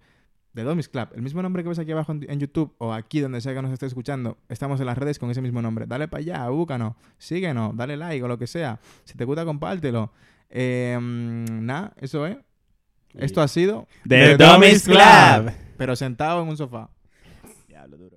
The Domis Club. El mismo nombre que ves aquí abajo en, en YouTube o aquí donde sea que nos esté escuchando. Estamos en las redes con ese mismo nombre. Dale para allá, búscanos, síguenos, dale like o lo que sea. Si te gusta, compártelo. Em, Nada, eso es. Esto ha sido, The Dummies Club. pero sentado en un sofá. Diablo duro.